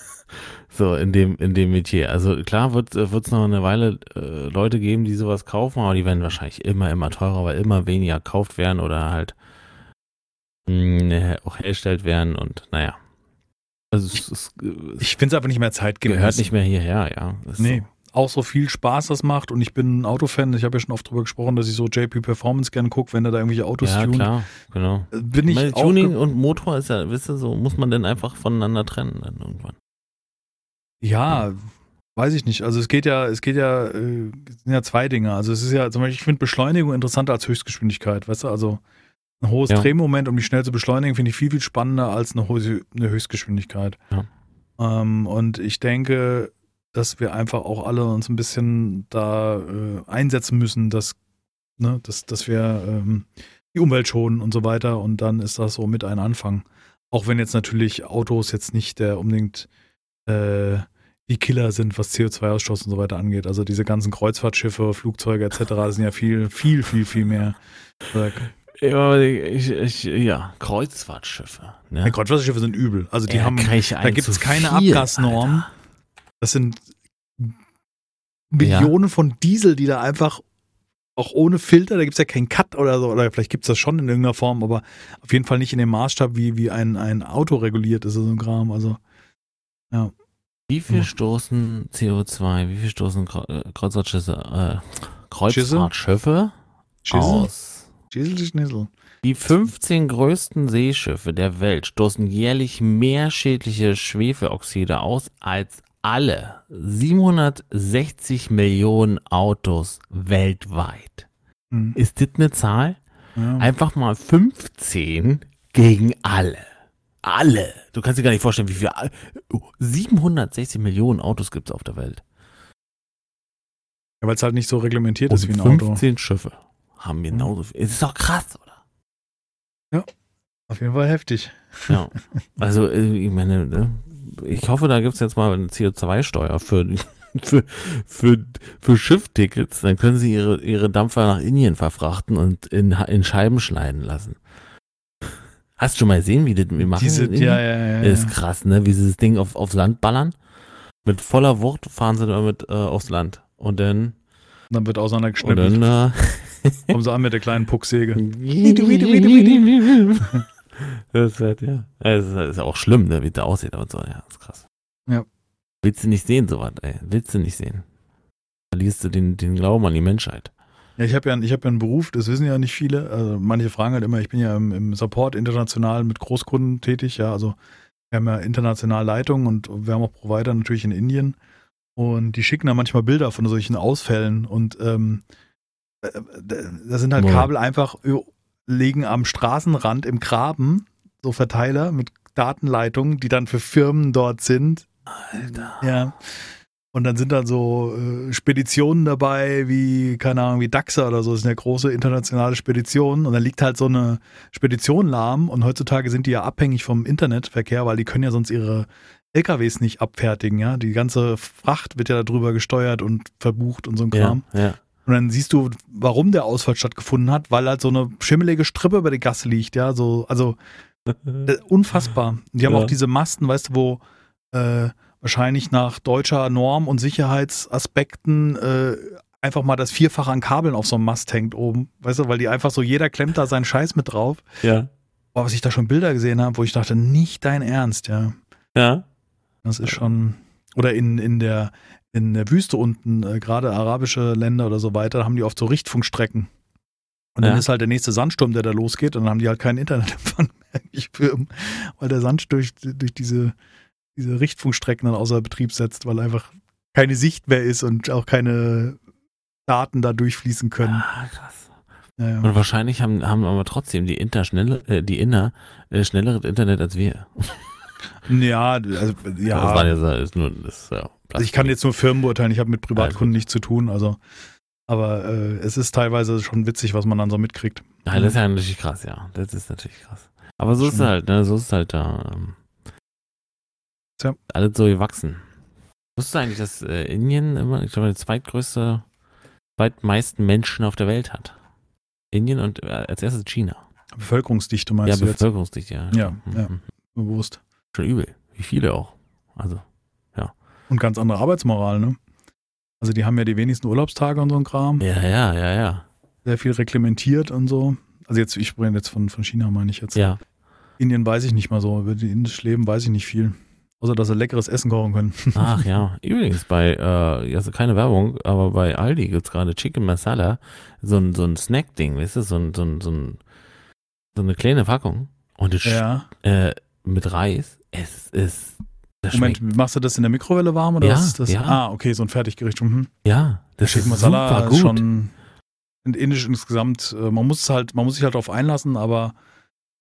so in dem in dem Metier. Also klar wird es noch eine Weile äh, Leute geben, die sowas kaufen, aber die werden wahrscheinlich immer immer teurer, weil immer weniger gekauft werden oder halt mh, auch hergestellt werden und naja. Also es, es, es
Ich finde es einfach nicht mehr zeitgemäß.
gehört nicht mehr hierher, ja. Ist
Nee.
So.
Auch so viel Spaß das macht und ich bin ein Autofan. Ich habe ja schon oft drüber gesprochen, dass ich so JP Performance gerne gucke, wenn er da irgendwelche Autos
Ja,
tunt.
klar, genau.
Äh, Bin ich
Weil
auch
Tuning und Motor ist ja, wisst ihr, so muss man denn einfach voneinander trennen dann irgendwann.
Ja, weiß ich nicht. Also es geht ja, es geht ja, äh, es sind ja zwei Dinge. Also es ist ja, zum Beispiel, ich finde Beschleunigung interessanter als Höchstgeschwindigkeit, weißt du? Also ein hohes
Ja.
Drehmoment, um mich schnell zu beschleunigen, finde ich viel, viel spannender als eine, hohe, eine Höchstgeschwindigkeit.
Ja.
Ähm, und ich denke, dass wir einfach auch alle uns ein bisschen da äh, einsetzen müssen, dass, ne, dass, dass wir ähm, die Umwelt schonen und so weiter. Und dann ist das so mit ein Anfang. Auch wenn jetzt natürlich Autos jetzt nicht der unbedingt äh, die Killer sind, was CO2-Ausstoß und so weiter angeht. Also diese ganzen Kreuzfahrtschiffe, Flugzeuge etc. sind ja viel, viel, viel, viel mehr.
Ja, ich, ich, ja Kreuzfahrtschiffe. Ne?
Die Kreuzfahrtschiffe sind übel. Also die
Ja,
haben, da gibt es keine Abgasnorm.
Alter.
Das sind Millionen von Diesel, die da einfach auch ohne Filter, da gibt es ja keinen Cut oder so, oder vielleicht gibt es das schon in irgendeiner Form, aber auf jeden Fall nicht in dem Maßstab, wie, wie ein, ein Auto reguliert ist, so ein Kram. Also,
Wie viel stoßen CO2, wie viel stoßen Kreu- Kreuzfahrtschiffe, äh, Kreuzfahrtschiffe aus?
Schissel.
Die 15 größten Seeschiffe der Welt stoßen jährlich mehr schädliche Schwefeloxide aus als alle 760 Millionen Autos weltweit.
Hm.
Ist das eine Zahl?
Ja.
Einfach mal 15 gegen alle. Alle. Du kannst dir gar nicht vorstellen, wie viel. 760 Millionen Autos gibt es auf der Welt.
Ja, Weil es halt nicht so reglementiert ist wie ein
Und
Auto.
15 Schiffe haben genauso viel. Es ist doch krass, oder?
Auf jeden Fall heftig.
Ja. [LAUGHS] Also, äh, ich meine, ne? ich hoffe, da gibt es jetzt mal eine CO2-Steuer für, [LAUGHS] für, für, für Schifftickets. Dann können sie ihre, ihre Dampfer nach Indien verfrachten und in, in Scheiben schneiden lassen. Hast du schon mal gesehen, wie das wir machen?
Diese, ja, ja, ja,
Ist
ja.
krass, ne? Wie sie das Ding auf, aufs Land ballern. Mit voller Wucht fahren sie damit äh, aufs Land. Und dann,
Dann wird
und
auseinandergeschnippelt.
dann äh, [LAUGHS]
Kommen sie an mit der kleinen Pucksäge. [LAUGHS] [LAUGHS]
das wird, ja. Das ist, das ist auch schlimm, ne, wie der aussieht, aber so, ja, ist krass.
Ja.
Willst du nicht sehen, sowas, ey. Willst du nicht sehen. Verlierst du den, den Glauben an die Menschheit.
Ja, ich habe ja, ich hab ja einen Beruf, das wissen ja nicht viele. Also manche fragen halt immer, ich bin ja im, im Support international mit Großkunden tätig, ja, also wir haben ja international Leitungen und wir haben auch Provider natürlich in Indien. Und die schicken da manchmal Bilder von solchen Ausfällen und ähm, äh, da sind halt. Kabel einfach ö- liegen am Straßenrand im Graben, so Verteiler mit Datenleitungen, die dann für Firmen dort sind.
Alter.
Ja. Und dann sind dann so äh, Speditionen dabei, wie, keine Ahnung, wie Daxa oder so. Das sind ja große internationale Speditionen. Und dann liegt halt so eine Spedition lahm. Und heutzutage sind die ja abhängig vom Internetverkehr, weil die können ja sonst ihre LKWs nicht abfertigen, ja. Die ganze Fracht wird ja darüber gesteuert und verbucht und so ein Kram.
Ja, ja.
Und dann siehst du, warum der Ausfall stattgefunden hat, weil halt so eine schimmelige Strippe über die Gasse liegt, ja. So, also [LAUGHS] äh, unfassbar. Die haben
Ja.
auch diese Masten, weißt du, wo äh, wahrscheinlich nach deutscher Norm und Sicherheitsaspekten äh, einfach mal das Vierfache an Kabeln auf so einem Mast hängt oben. Weißt du, weil die einfach so, jeder klemmt da seinen Scheiß mit drauf.
Ja.
Boah, was ich da schon Bilder gesehen habe, wo ich dachte, nicht dein Ernst, ja.
Ja.
Das ist schon. Oder in, in der in der Wüste unten, äh, gerade arabische Länder oder so weiter, da haben die oft so Richtfunkstrecken. Und dann
Ja.
ist halt der nächste Sandsturm, der da losgeht, und dann haben die halt keinen Internetempfang [LAUGHS] mehr, weil der Sand durch, durch diese, diese Richtfunkstrecken dann außer Betrieb setzt, weil einfach keine Sicht mehr ist und auch keine Daten da durchfließen können.
Ah, krass.
Ja, ja.
Und wahrscheinlich haben, haben aber trotzdem die Inter schnelle, äh, die Inner äh, schnelleres Internet als wir. [LAUGHS]
ja, also, ja.
Das war ja, ist nur, das ist ja
Also ich kann jetzt nur Firmen beurteilen, ich habe mit Privatkunden nichts zu tun, also aber äh, es ist teilweise schon witzig, was man dann so mitkriegt.
Ja, das ist ja natürlich krass, ja. Das ist natürlich krass. Aber so ist es halt, ne? So ist es halt da. Ähm,
Tja.
Alles so gewachsen. Wusstest du eigentlich, dass äh, Indien immer, ich glaube, die zweitgrößte, zweitmeisten Menschen auf der Welt hat? Indien und äh, als erstes China.
Bevölkerungsdichte
Ja,
meinst du jetzt?
Bevölkerungsdichte, ja.
Ja,
Mhm,
ja. Bewusst.
Schon übel. Wie viele auch. Also,
Und ganz andere Arbeitsmoral, ne? Also die haben ja die wenigsten Urlaubstage und so ein Kram.
ja, ja, ja, ja.
Sehr viel reglementiert und so. Also jetzt, ich spreche jetzt von, von China, meine ich jetzt.
Ja.
Indien weiß ich nicht mal so. Über die indisch Leben weiß ich nicht viel. Außer, dass sie leckeres Essen kochen können. [LAUGHS]
Ach ja. Übrigens, bei, äh, also keine Werbung, aber bei Aldi gibt's gerade Chicken Masala, so ein, so ein Snack-Ding, weißt du, so ein, so ein, so ein, so eine kleine Packung. Und das
ja.
äh, mit Reis. Es ist.
Moment,
schmeckt,
machst du das in der Mikrowelle warm oder
Ja,
ist das?
ja.
Ah, okay, so ein Fertiggericht. Mhm.
ja, das
Chicken
ist
Masala
super
ist
gut.
schon in indisch insgesamt, äh, man muss es halt, man muss sich halt darauf einlassen, aber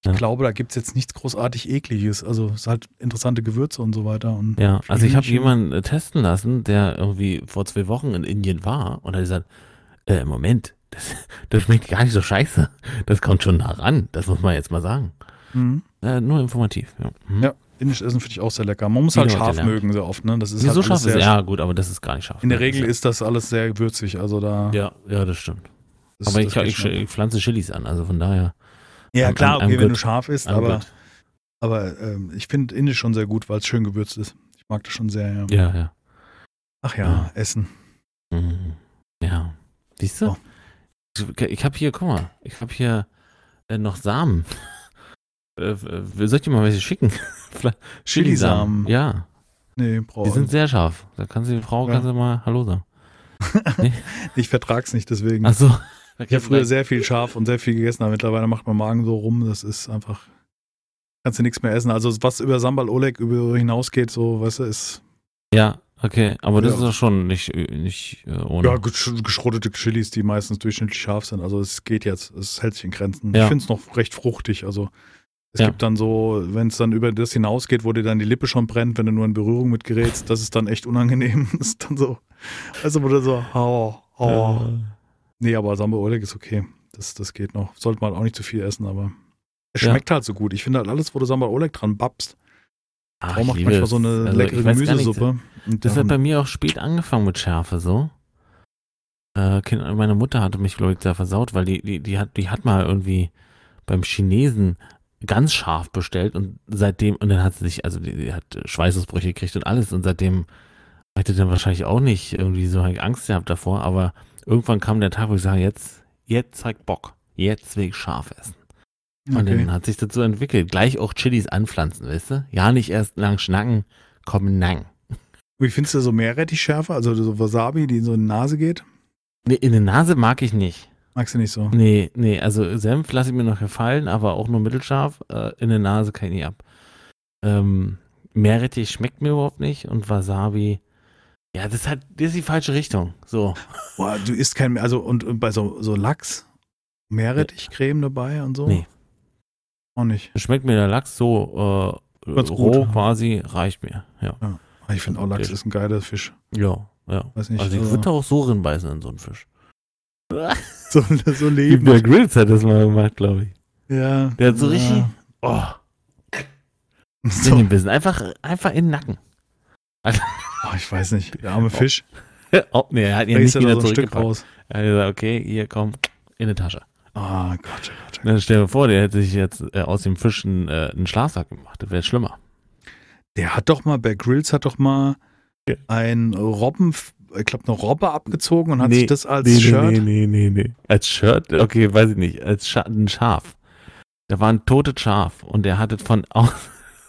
ich
Ja.
glaube, da gibt es jetzt nichts großartig ekliges. Also es ist halt interessante Gewürze und so weiter. Und
ja, also ich habe jemanden äh, testen lassen, der irgendwie vor zwei Wochen in Indien war und hat gesagt, äh, Moment, das, [LAUGHS] das schmeckt gar nicht so scheiße. Das kommt schon nah ran, das muss man jetzt mal sagen.
Mhm.
Äh, nur informativ. Ja. Mhm.
Ja, indisch Essen finde ich auch sehr lecker. Man muss halt scharf mögen sehr oft. Ne? Das ist
Wieso
halt
scharf ist Ja, gut, aber das ist gar nicht scharf.
In der Regel ist das alles sehr würzig. Also da.
Ja, ja, das stimmt.
das-
aber
das
ich, ich, ich pflanze Chilis an, also von daher.
Ja
I'm-
klar,
I'm
okay, wenn
good.
du scharf isst, aber,
good.
aber ähm, ich finde indisch schon sehr gut, weil es schön gewürzt ist. Ich mag das schon sehr, ja.
Ja, ja.
Ach ja,
Ja.
Essen.
Mhm. Ja. Siehst du?
Oh.
Ich, habe hier, guck mal, ich habe hier äh, noch Samen. [LAUGHS] äh, soll ich dir mal welche schicken? [LAUGHS]
Chilisamen.
Ja,
Nee, brauch
die sind sehr scharf. Da kann sie die Frau,
Ja.
kann sie mal Hallo sagen. [LAUGHS]
Ich vertrag's nicht, deswegen.
Ach so.
Ich habe früher sehr viel scharf und sehr viel gegessen, aber mittlerweile macht mein Magen so rum, das ist einfach, kannst du nichts mehr essen. Also was über Sambal Oleg über hinausgeht, so, weißt du, ist
Ja, okay, aber das
Ja.
ist doch schon nicht, nicht äh, ohne.
ja gesch geschrottete Chilis, die meistens durchschnittlich scharf sind. Also es geht jetzt, es hält sich in Grenzen.
Ja.
Ich finde es noch recht fruchtig. Also es
Ja.
gibt dann so, wenn es dann über das hinausgeht, wo dir dann die Lippe schon brennt, wenn du nur in Berührung mit gerätst, das ist dann echt unangenehm. [LAUGHS] Das ist dann so, also wo du so, hau, hau.
Äh,
Nee, aber Sambal Oleg ist okay. Das, das geht noch. Sollte man auch nicht zu viel essen, aber es
Ja.
schmeckt halt so gut. Ich finde halt alles, wo du Sambal Oleg dran babst.
ach,
Frau macht manchmal
es.
so eine
Also,
leckere Gemüsesuppe. Und
Das
ja,
hat bei mir auch spät angefangen mit Schärfe so. Äh, kind, meine Mutter hatte mich, glaube ich, da versaut, weil die, die, die, hat, die hat mal irgendwie beim Chinesen ganz scharf bestellt und seitdem, und dann hat sie sich, also die, die hat Schweißausbrüche gekriegt und alles und seitdem hatte dann wahrscheinlich auch nicht irgendwie so Angst gehabt davor, aber irgendwann kam der Tag, wo ich sage, jetzt, jetzt zeigt Bock. Jetzt will ich scharf essen. Und
okay.
dann hat sich das so entwickelt. Gleich auch Chilis anpflanzen, weißt du? Ja, nicht erst lang schnacken, komm nang.
Wie findest du so Meerrettichschärfe? Also so Wasabi, die in so in die Nase geht?
Nee, in der Nase mag ich nicht.
Magst du nicht so?
Nee, nee, also Senf lasse ich mir noch gefallen, aber auch nur mittelscharf. Äh, in der Nase kann ich nicht ab. Ähm, Meerrettich schmeckt mir überhaupt nicht und Wasabi, ja, das halt, das ist die falsche Richtung. So.
Boah, du isst kein, also und, und bei so, so Lachs, Meerrettichcreme dabei und so?
Nee.
Auch nicht.
Schmeckt mir der Lachs so äh,
Ganz
roh quasi, reicht mir. Ja.
Ich finde auch Lachs ist ein geiler Fisch.
Ja, ja.
Weiß nicht.
Also ich
also-
würde auch so rinbeißen in so einen Fisch. [LAUGHS]
so, so leben.
Bear Grylls hat das mal gemacht, glaube ich.
Ja.
Der hat so
ja.
richtig, oh, [LAUGHS]
So.
den Bissen. Einfach, einfach in den Nacken.
Oh, ich weiß nicht. Der arme Fisch. [LAUGHS]
oh, nee, er hat ihn nicht wieder
so ein Stück
zurückgepackt.
raus.
Er hat gesagt, okay, hier komm, in die Tasche.
Ah, Gott, oh Gott, oh Gott.
Dann stell dir vor, der hätte sich jetzt äh, aus dem Fisch einen, äh, einen Schlafsack gemacht. Das wäre schlimmer.
Der hat doch mal, Bear Grylls hat doch mal
Ja.
ein Robben, ich glaube, eine Robbe abgezogen und hat
Nee,
sich das als
nee,
Shirt.
Nee, nee, nee, nee. Als Shirt? Okay, weiß ich nicht. Als Scha ein Schaf. Da war ein totes Schaf und der hat es von aus,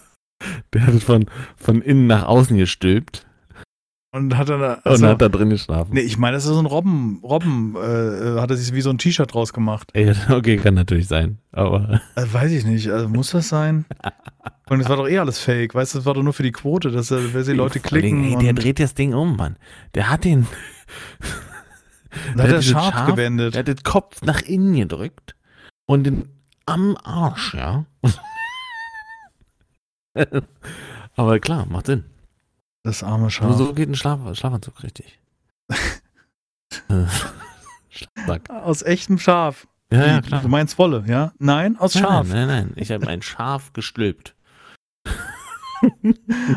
[LAUGHS] der hat es von, von innen nach außen gestülpt
Und hat dann,
und
also,
hat da drin geschlafen.
nee, ich meine, das ist so ein Robben, Robben, äh, hat er sich wie so ein T-Shirt draus gemacht.
Ey, okay, kann natürlich sein. Aber
Also, weiß ich nicht, also muss das sein? Und das war doch eh alles fake, weißt du, das war doch nur für die Quote, dass wenn die Leute klicken
Ey,
und
der dreht das Ding um, Mann. Der hat den,
dann hat er scharf
Schaf-
gewendet.
der hat den Kopf nach innen gedrückt und den am Arsch, ja. [LAUGHS] Aber klar, macht Sinn.
Das arme
Nur
Schaf.
so geht ein Schlaf Schlafanzug richtig. Äh, [LAUGHS] Schlafsack.
Aus echtem Schaf.
Ja, ja,
Wie,
klar.
Du meinst Wolle, ja? Nein, aus Schaf.
Nein, nein, nein. Ich habe ein Schaf gestülpt. [LAUGHS]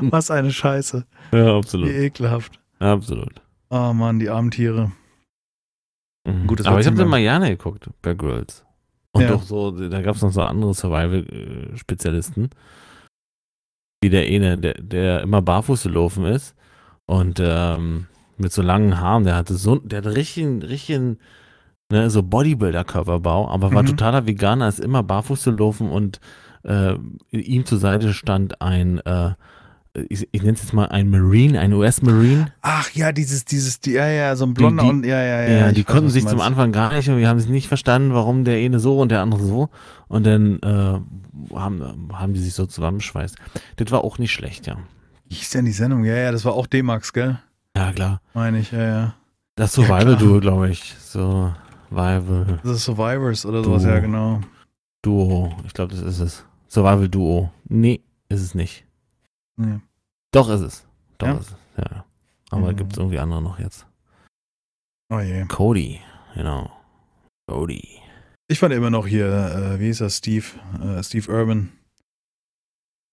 Was eine Scheiße.
Ja,
Wie
absolut.
ekelhaft.
Absolut.
Oh Mann, die armen Tiere.
Mhm.
Gut, das
Aber ich habe den mal gerne geguckt, Bear Girls. Und
Ja.
doch so, da gab es noch so andere Survival-Spezialisten. Wie der eine, der, der immer barfuß gelaufen ist und ähm, mit so langen Haaren, der hatte so, der hatte richtig, richtig, ne, so Bodybuilder-Körperbau, aber war
Mhm.
totaler Veganer, ist immer barfuß gelaufen und äh, ihm zur Seite stand ein, äh, ich, ich nenne es jetzt mal ein Marine, ein US-Marine.
Ach ja, dieses, dieses, die, ja, ja, so ein blonder
die-
und, ja, ja, ja.
Ja,
ich
die konnten sich zum. Anfang gar nicht und wir haben es nicht verstanden, warum der eine so und der andere so. Und dann äh, haben, haben die sich so zusammenschweißt. Das war auch nicht schlecht, ja.
Wie hieß denn die Sendung? Ja, ja, das war auch D-Max, gell?
Ja, klar.
Meine ich, ja, ja.
Das
Ja,
Survival-Duo, glaube ich. Survival
Das ist Survivors oder sowas, ja, genau.
Duo. Ich glaube, das ist es. Survival-Duo. Nee, ist es nicht.
Nee.
Doch ist es. Doch
Ja?
ist es. Ja. Aber
Mhm.
gibt es irgendwie andere noch jetzt?
Oh je.
Cody, genau. Cody.
Ich fand immer noch hier, äh, wie hieß er, Steve, äh, Steve Urban,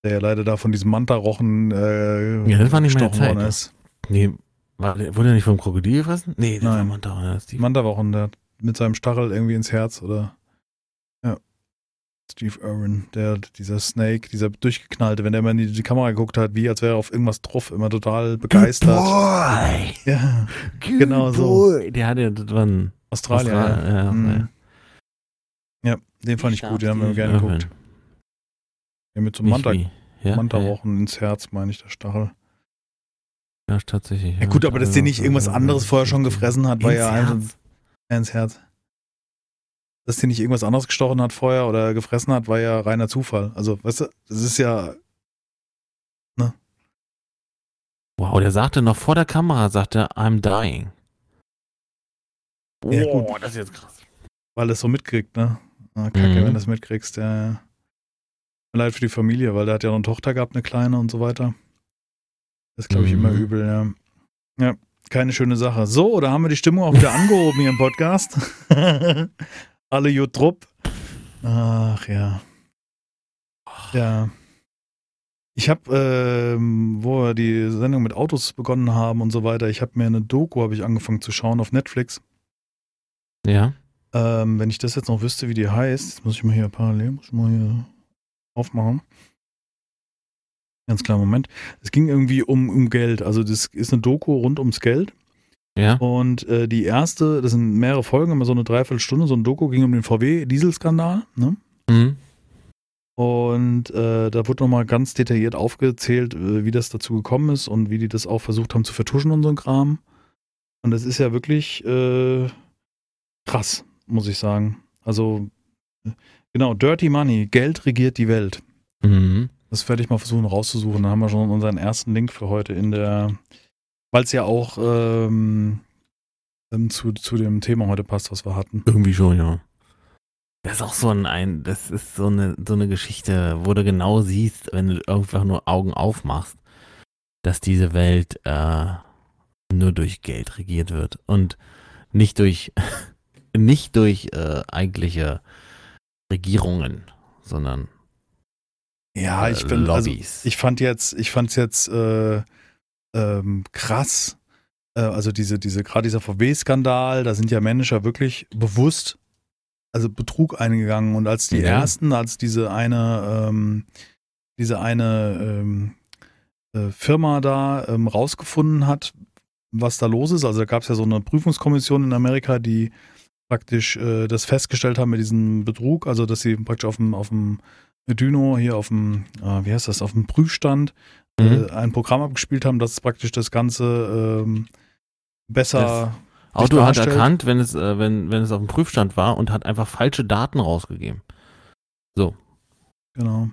der ja leider da von diesem Manta-Rochen äh,
Ja, das war nicht meine
gestochen worden
Zeit,
ist.
Nee, war, wurde er nicht vom Krokodil gefressen? Nee, das
Nein.
war Manta. Ja, Steve.
Manta-Rochen, der hat mit seinem Stachel irgendwie ins Herz oder. Steve Irwin, der, dieser Snake, dieser durchgeknallte, wenn der immer in die, die Kamera geguckt hat, wie als wäre er auf irgendwas drauf, immer total begeistert.
Boy.
Ja,
Good
Genau so.
boy. Der hatte, das war ein
Australier.
Austral-
ja.
ja,
Mhm. ja, den fand ich gut, den haben wir gerne geguckt. Ja, mit so einem Manta,
Ja, ja,
Manta-Rochen ins Herz, meine ich, der Stachel.
ja, tatsächlich.
Ja, gut, aber dass der nicht irgendwas anderes vorher schon gefressen hat, war ja einfach ins Herz. Dass der nicht irgendwas anderes gestochen hat vorher oder gefressen hat, war ja reiner Zufall. Also, weißt du, das ist ja,
Wow, der sagte noch vor der Kamera, sagte I'm dying.
Ja,
oh,
gut.
das ist jetzt krass.
weil es so mitkriegt, ne? Ah, Kacke,
Mhm.
wenn du das mitkriegst, ja. Leid für die Familie, weil der hat ja noch eine Tochter gehabt, eine kleine und so weiter. Das ist, glaube ich,
Mhm.
immer übel, ja. Ja, keine schöne Sache. So, oder haben wir die Stimmung auch wieder [LAUGHS] angehoben hier im Podcast? [LAUGHS] Alle Jutrupp. Ach ja. Ja. Ich habe, ähm, wo wir die Sendung mit Autos begonnen haben und so weiter, ich habe mir eine Doku, habe ich angefangen zu schauen auf Netflix.
Ja.
Ähm, wenn ich das jetzt noch wüsste, wie die heißt, jetzt muss ich mal hier parallel, muss ich mal hier aufmachen. Ganz klar, Moment. Es ging irgendwie um, um Geld. Also das ist eine Doku rund ums Geld.
Ja.
Und äh, die erste, das sind mehrere Folgen, immer so eine Dreiviertelstunde, so ein Doku ging um den VW-Dieselskandal. Ne?
Mhm.
Und äh, da wurde nochmal ganz detailliert aufgezählt, äh, wie das dazu gekommen ist und wie die das auch versucht haben zu vertuschen und so ein Kram. Und das ist ja wirklich äh, krass, muss ich sagen. Also, äh, genau, Dirty Money, Geld regiert die Welt.
Mhm.
Das werde ich mal versuchen rauszusuchen. Dann haben wir schon unseren ersten Link für heute in der, weil es ja auch ähm, ähm, zu, zu dem Thema heute passt, was wir hatten.
Irgendwie schon, ja. Das ist auch so ein, ein das ist so eine, so eine Geschichte, wo du genau siehst, wenn du einfach nur Augen aufmachst, dass diese Welt äh, nur durch Geld regiert wird und nicht durch [LAUGHS] nicht durch äh, eigentliche Regierungen, sondern
Ja,
äh,
ich bin, also,
Lobbys.
ich fand jetzt, ich fand's jetzt äh, ähm, krass. Äh, also diese, diese, gerade dieser VW-Skandal, da sind ja Manager wirklich bewusst, also Betrug eingegangen. Und als die
Ja.
ersten, als diese eine, ähm, diese eine ähm, äh, Firma da ähm, rausgefunden hat, was da los ist, also da gab es ja so eine Prüfungskommission in Amerika, die praktisch äh, das festgestellt haben mit diesem Betrug, also dass sie praktisch auf dem, auf dem Dyno hier auf dem, äh, wie heißt das, auf dem Prüfstand
Mhm.
äh, ein Programm abgespielt haben, das praktisch das Ganze ähm, besser.
Auto hat erkannt, wenn es, äh, wenn, wenn es auf dem Prüfstand war und hat einfach falsche Daten rausgegeben.
Genau.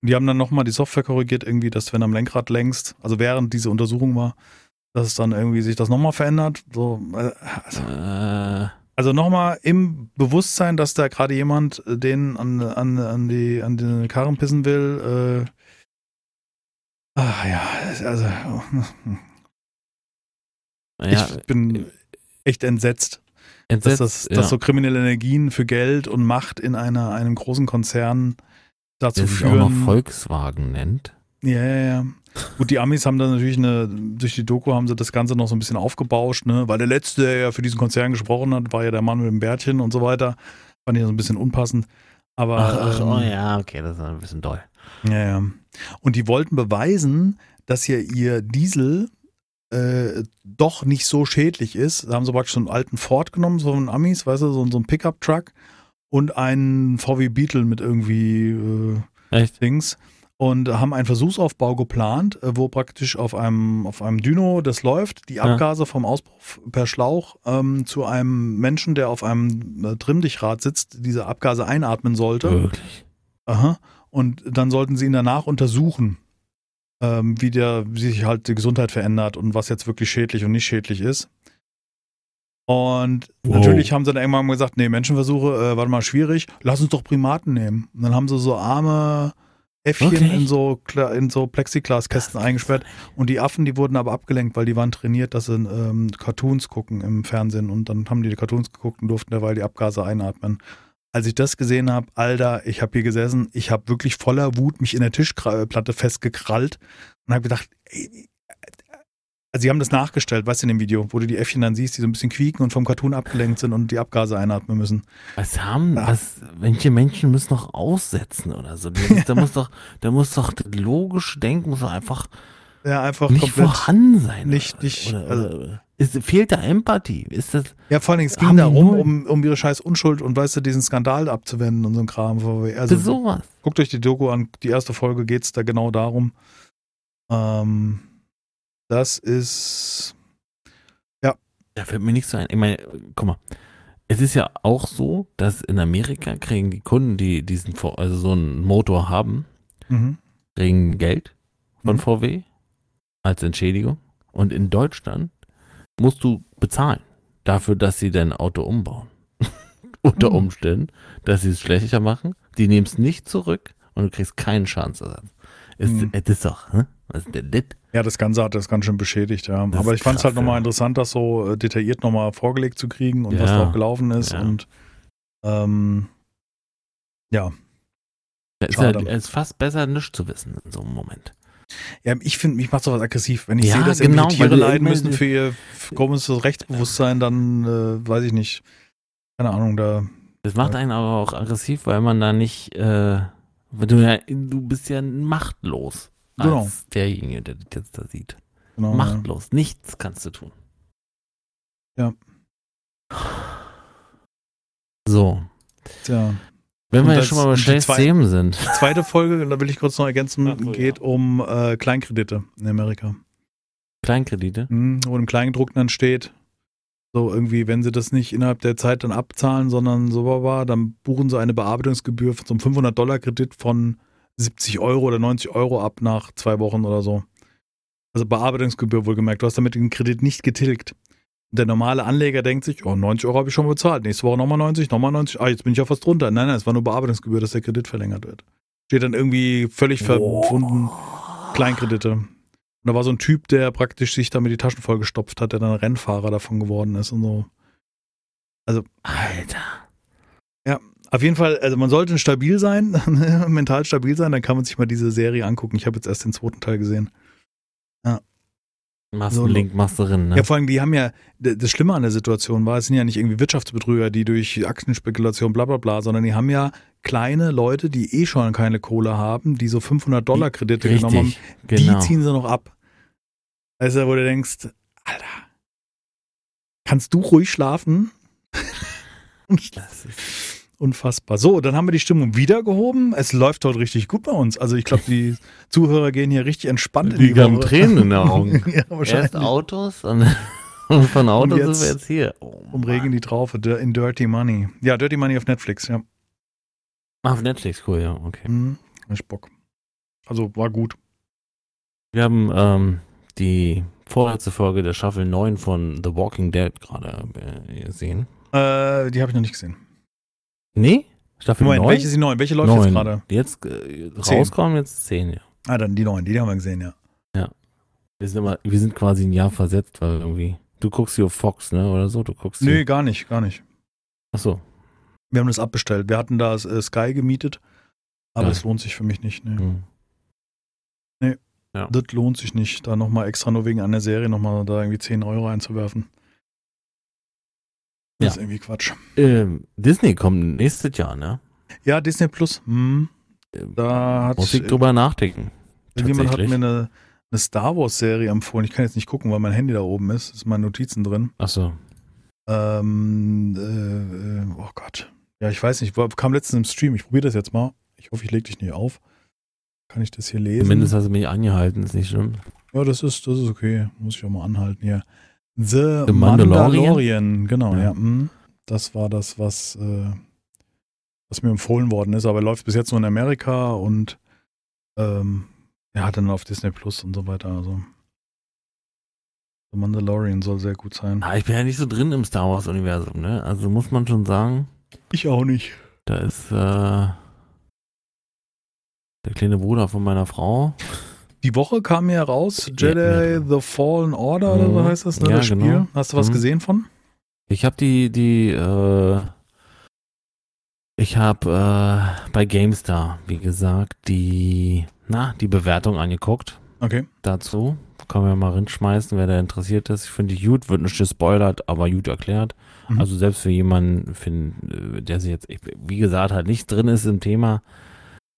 Und die haben dann nochmal die Software korrigiert, irgendwie, dass wenn am Lenkrad längst, also während diese Untersuchung war, dass es dann irgendwie sich das nochmal verändert. So, also,
Äh,
also nochmal im Bewusstsein, dass da gerade jemand äh, den an, an, an, die, an den Karren pissen will. Äh, ach ja, also
ja,
ich bin echt entsetzt. dass,
entsetzt,
das,
ja.
dass so kriminelle Energien für Geld und Macht in einer, einem großen Konzern dazu
der sich auch noch
führen.
Volkswagen nennt.
Ja, ja, ja. Gut, die Amis haben dann natürlich eine, durch die Doku haben sie das Ganze noch so ein bisschen aufgebauscht, ne? Weil der letzte, der ja für diesen Konzern gesprochen hat, war ja der Mann mit dem Bärtchen und so weiter. Fand ich so ein bisschen unpassend. Aber
Ach, ach,
ähm,
oh ja, okay, das ist ein bisschen doll.
Ja, ja. Und die wollten beweisen, dass ja ihr Diesel äh, doch nicht so schädlich ist. Da haben sie praktisch so einen alten Ford genommen, so einen Amis, weißt du, so, so einen Pickup-Truck und einen VW Beetle mit irgendwie äh,
Echt?
Dings und haben einen Versuchsaufbau geplant, äh, wo praktisch auf einem, auf einem Dyno, das läuft, die
Ja.
Abgase vom Auspuff per Schlauch ähm, zu einem Menschen, der auf einem äh, Trimmdichrad sitzt, diese Abgase einatmen sollte.
Wirklich.
Aha. Und dann sollten sie ihn danach untersuchen, ähm, wie, der, wie sich halt die Gesundheit verändert und was jetzt wirklich schädlich und nicht schädlich ist. Und
Wow.
natürlich haben sie dann irgendwann mal gesagt, nee, Menschenversuche, äh, warte mal, schwierig, lass uns doch Primaten nehmen. Und dann haben sie so arme Äffchen
Wirklich?
in so, in so Plexiglaskästen eingesperrt. Und die Affen, die wurden aber abgelenkt, weil die waren trainiert, dass sie ähm, Cartoons gucken im Fernsehen. Und dann haben die die Cartoons geguckt und durften derweil die Abgase einatmen. Als ich das gesehen habe, Alter, ich habe hier gesessen, ich habe wirklich voller Wut mich in der Tischplatte festgekrallt und habe gedacht, ey, also sie haben das nachgestellt, weißt du, in dem Video, wo du die Äffchen dann siehst, die so ein bisschen quieken und vom Cartoon abgelenkt sind und die Abgase einatmen müssen.
Was haben,
Ja.
was, manche Menschen müssen noch aussetzen oder so. Da muss, doch, da muss doch das logische Denken muss doch einfach
Ja, einfach
nicht
komplett.
vorhanden sein.
nicht-
oder,
nicht-
oder,
also-
oder, ist, fehlt da Empathie? Ist das,
Ja, vor allen Dingen, es ging darum, um, um ihre scheiß Unschuld und weißt du, diesen Skandal abzuwenden und so ein Kram. Also,
sowas?
guckt euch die Doku an, die erste Folge geht es da genau darum. Ähm, das ist,
Da fällt mir nichts so ein. Ich meine, guck mal. Es ist ja auch so, dass in Amerika kriegen die Kunden, die diesen, also so einen Motor haben,
mhm.
kriegen Geld von
Mhm.
VW als Entschädigung. Und in Deutschland musst du bezahlen dafür, dass sie dein Auto umbauen. [LAUGHS] Unter
Mhm.
Umständen, dass sie es schlechter machen. Die nehmen es nicht zurück und du kriegst keinen Schadensersatz. Ist,
Mhm.
Das ist doch, hm? Was ist denn das?
Ja, das Ganze hat das ganz schön beschädigt, ja.
Das
Aber ich fand es halt nochmal
ja.
interessant, das so äh, detailliert nochmal vorgelegt zu kriegen und was
Ja.
da auch gelaufen ist.
Ja.
Und ähm, ja.
Es ist, halt, es ist fast besser, nichts zu wissen in so einem Moment.
Ja, ich finde, mich macht sowas aggressiv. Wenn ich
Ja,
sehe, dass
genau,
Tiere leiden müssen für ihr komisches Rechtsbewusstsein, dann äh, weiß ich nicht. Keine Ahnung, da.
Das macht
Ja.
einen aber auch aggressiv, weil man da nicht, äh, du ja, du bist ja machtlos
Genau.
als derjenige, der das jetzt da sieht.
Genau,
Machtlos, nichts kannst du tun.
Ja.
So,
Ja.
Wenn wir ja schon mal bei
zwei-
Themen sind.
Zweite Folge, da will ich kurz noch ergänzen,
Ach so,
geht
ja.
um äh, Kleinkredite in Amerika.
Kleinkredite.
Mhm, wo im Kleingedruckten dann steht, so irgendwie, wenn sie das nicht innerhalb der Zeit dann abzahlen, sondern so war, dann buchen sie eine Bearbeitungsgebühr von so einem 500-Dollar-Kredit von 70 Euro oder 90 Euro ab nach zwei Wochen oder so. Also Bearbeitungsgebühr wohlgemerkt. Du hast damit den Kredit nicht getilgt. Der normale Anleger denkt sich, oh, 90 Euro habe ich schon bezahlt. Nächste Woche nochmal 90, nochmal 90. Ah, jetzt bin ich auf was drunter. Nein, nein, es war nur Bearbeitungsgebühr, dass der Kredit verlängert wird. Steht dann irgendwie völlig verwunden Kleinkredite. da war so ein Typ, der praktisch sich damit die Taschen vollgestopft hat, der dann Rennfahrer davon geworden ist und so. Also,
Alter.
auf jeden Fall, also man sollte stabil sein, [LAUGHS] mental stabil sein, dann kann man sich mal diese Serie angucken. Ich habe jetzt erst den zweiten Teil gesehen.
Machst
So,
Link, machst du drin, ne?
Ja, vor allem, die haben ja, das Schlimme an der Situation war, es sind ja nicht irgendwie Wirtschaftsbetrüger, die durch Aktienspekulation bla bla bla, sondern die haben ja kleine Leute, die eh schon keine Kohle haben, die so 500 Dollar Kredite genommen haben,
Richtig, genau.
die ziehen sie noch ab. Also, wo du denkst, Alter, kannst du ruhig schlafen? [LAUGHS]
Das ist,
Unfassbar. So, dann haben wir die Stimmung wieder gehoben. Es läuft heute richtig gut bei uns. Also ich glaube, die [LAUGHS] Zuhörer gehen hier richtig entspannt in
die
die
haben
Woche.
Tränen in den [LAUGHS] Augen.
ja, wahrscheinlich.
Erst Autos und, [LAUGHS] und von Autos
jetzt
sind wir jetzt hier. Oh,
Um Regen die Traufe in Dirty Money. Ja, Dirty Money auf Netflix, ja.
Ah, Auf Netflix, cool, ja, okay.
Hm, hab ich Bock. Also war gut.
Wir haben ähm, die vorletzte Folge der Staffel 9 von The Walking Dead gerade äh, gesehen.
Äh, die habe ich noch nicht gesehen.
Nee? Staffel
Moment,
9?
welche ist die neun? Welche läuft jetzt
Neun.
gerade?
Jetzt äh, rauskommen jetzt 10, ja.
Ah, dann die neun, die haben wir gesehen, ja.
Wir sind, immer, wir sind quasi ein Jahr versetzt, weil irgendwie. Du guckst hier auf Fox, ne? Oder so? Du guckst
Nö,
hier.
gar nicht, gar nicht.
Achso.
Wir haben das abbestellt. Wir hatten da äh, Sky gemietet, aber es lohnt sich für mich nicht. Nee.
Hm.
Das lohnt sich nicht, da nochmal extra nur wegen einer Serie nochmal da irgendwie 10 Euro einzuwerfen. Das
Ja.
ist irgendwie Quatsch.
Ähm, Disney kommt nächstes Jahr, ne?
Ja, Disney Plus. Hm,
Ähm,
da hat
Muss ich drüber nachdenken.
jemand hat mir eine, eine Star Wars Serie empfohlen. Ich kann jetzt nicht gucken, weil mein Handy da oben ist. Sind meine Notizen drin.
Achso.
Ähm, äh, äh, oh Gott. Ja, ich weiß nicht. Kam letztens im Stream. Ich probiere das jetzt mal. Ich hoffe, ich lege dich nicht auf. Kann ich das hier lesen?
Zumindest hast du mich angehalten, ist nicht schlimm.
Ja, das ist, das ist okay. Muss ich auch mal anhalten hier. The,
The
Mandalorian.
Mandalorian?
Genau, ja.
Ja.
hm. Das war das, was, äh, was mir empfohlen worden ist. Aber er läuft bis jetzt nur in Amerika und ähm, er hat dann auf Disney Plus und so weiter. Also The Mandalorian soll sehr gut sein.
Ah, ich bin ja nicht so drin im Star Wars-Universum, ne? Also muss man schon sagen,
Ich auch nicht.
da ist äh, der kleine Bruder von meiner Frau.
Die Woche kam ja raus,
Ja,
Jedi
ja.
The Fallen Order oder so
Mhm.
heißt das, ne,
Ja,
das Spiel.
genau.
Hast du was
Mhm.
gesehen von?
Ich habe die, die, äh, ich habe äh, bei GameStar, wie gesagt, die, na, die Bewertung angeguckt
Okay.
dazu. Können wir mal rinschmeißen, wer da interessiert ist. Ich finde die gut, wird nicht gespoilert, aber gut erklärt.
Mhm.
Also selbst für jemanden, find, der sich jetzt, wie gesagt, halt nicht drin ist im Thema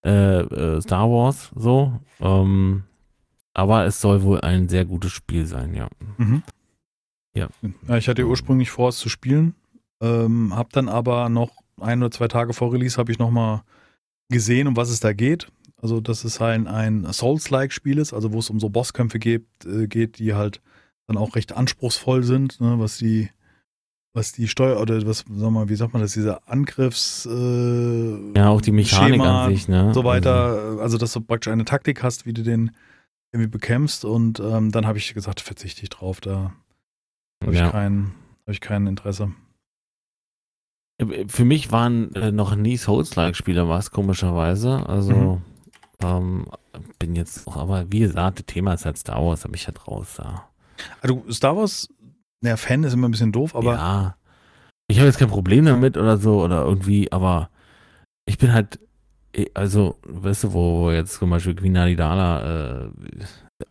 äh, äh, Star Wars, so. Ähm, aber es soll wohl ein sehr gutes Spiel sein, ja.
Mhm.
Ja.
ja. Ich hatte ursprünglich vor, es zu spielen, ähm, habe dann aber noch ein oder zwei Tage vor Release habe ich noch mal gesehen, um was es da geht. Also, dass es ein, ein Souls-like-Spiel ist, also wo es um so Bosskämpfe geht, äh, geht, die halt dann auch recht anspruchsvoll sind, ne, was die was die Steuer oder was, sag mal, wie sagt man das, dieser Angriffs äh,
Ja, auch die Mechanik
Schema,
an sich, ne?
so weiter, also dass du praktisch eine Taktik hast, wie du den irgendwie bekämpfst und ähm, dann habe ich gesagt, verzichte ich drauf, da habe ich,
ja.
kein, hab ich kein Interesse.
Für mich waren äh, noch nie Souls-like-Spiele was, komischerweise. Also, ähm, bin jetzt auch, aber wie gesagt, das Thema ist halt Star Wars, habe ich halt raus da.
Also Star Wars, naja, Fan ist immer ein bisschen doof, aber
ja, ich habe jetzt kein Problem damit oder so oder irgendwie, aber ich bin halt, also, weißt du, wo jetzt zum Beispiel Queen Nadala äh,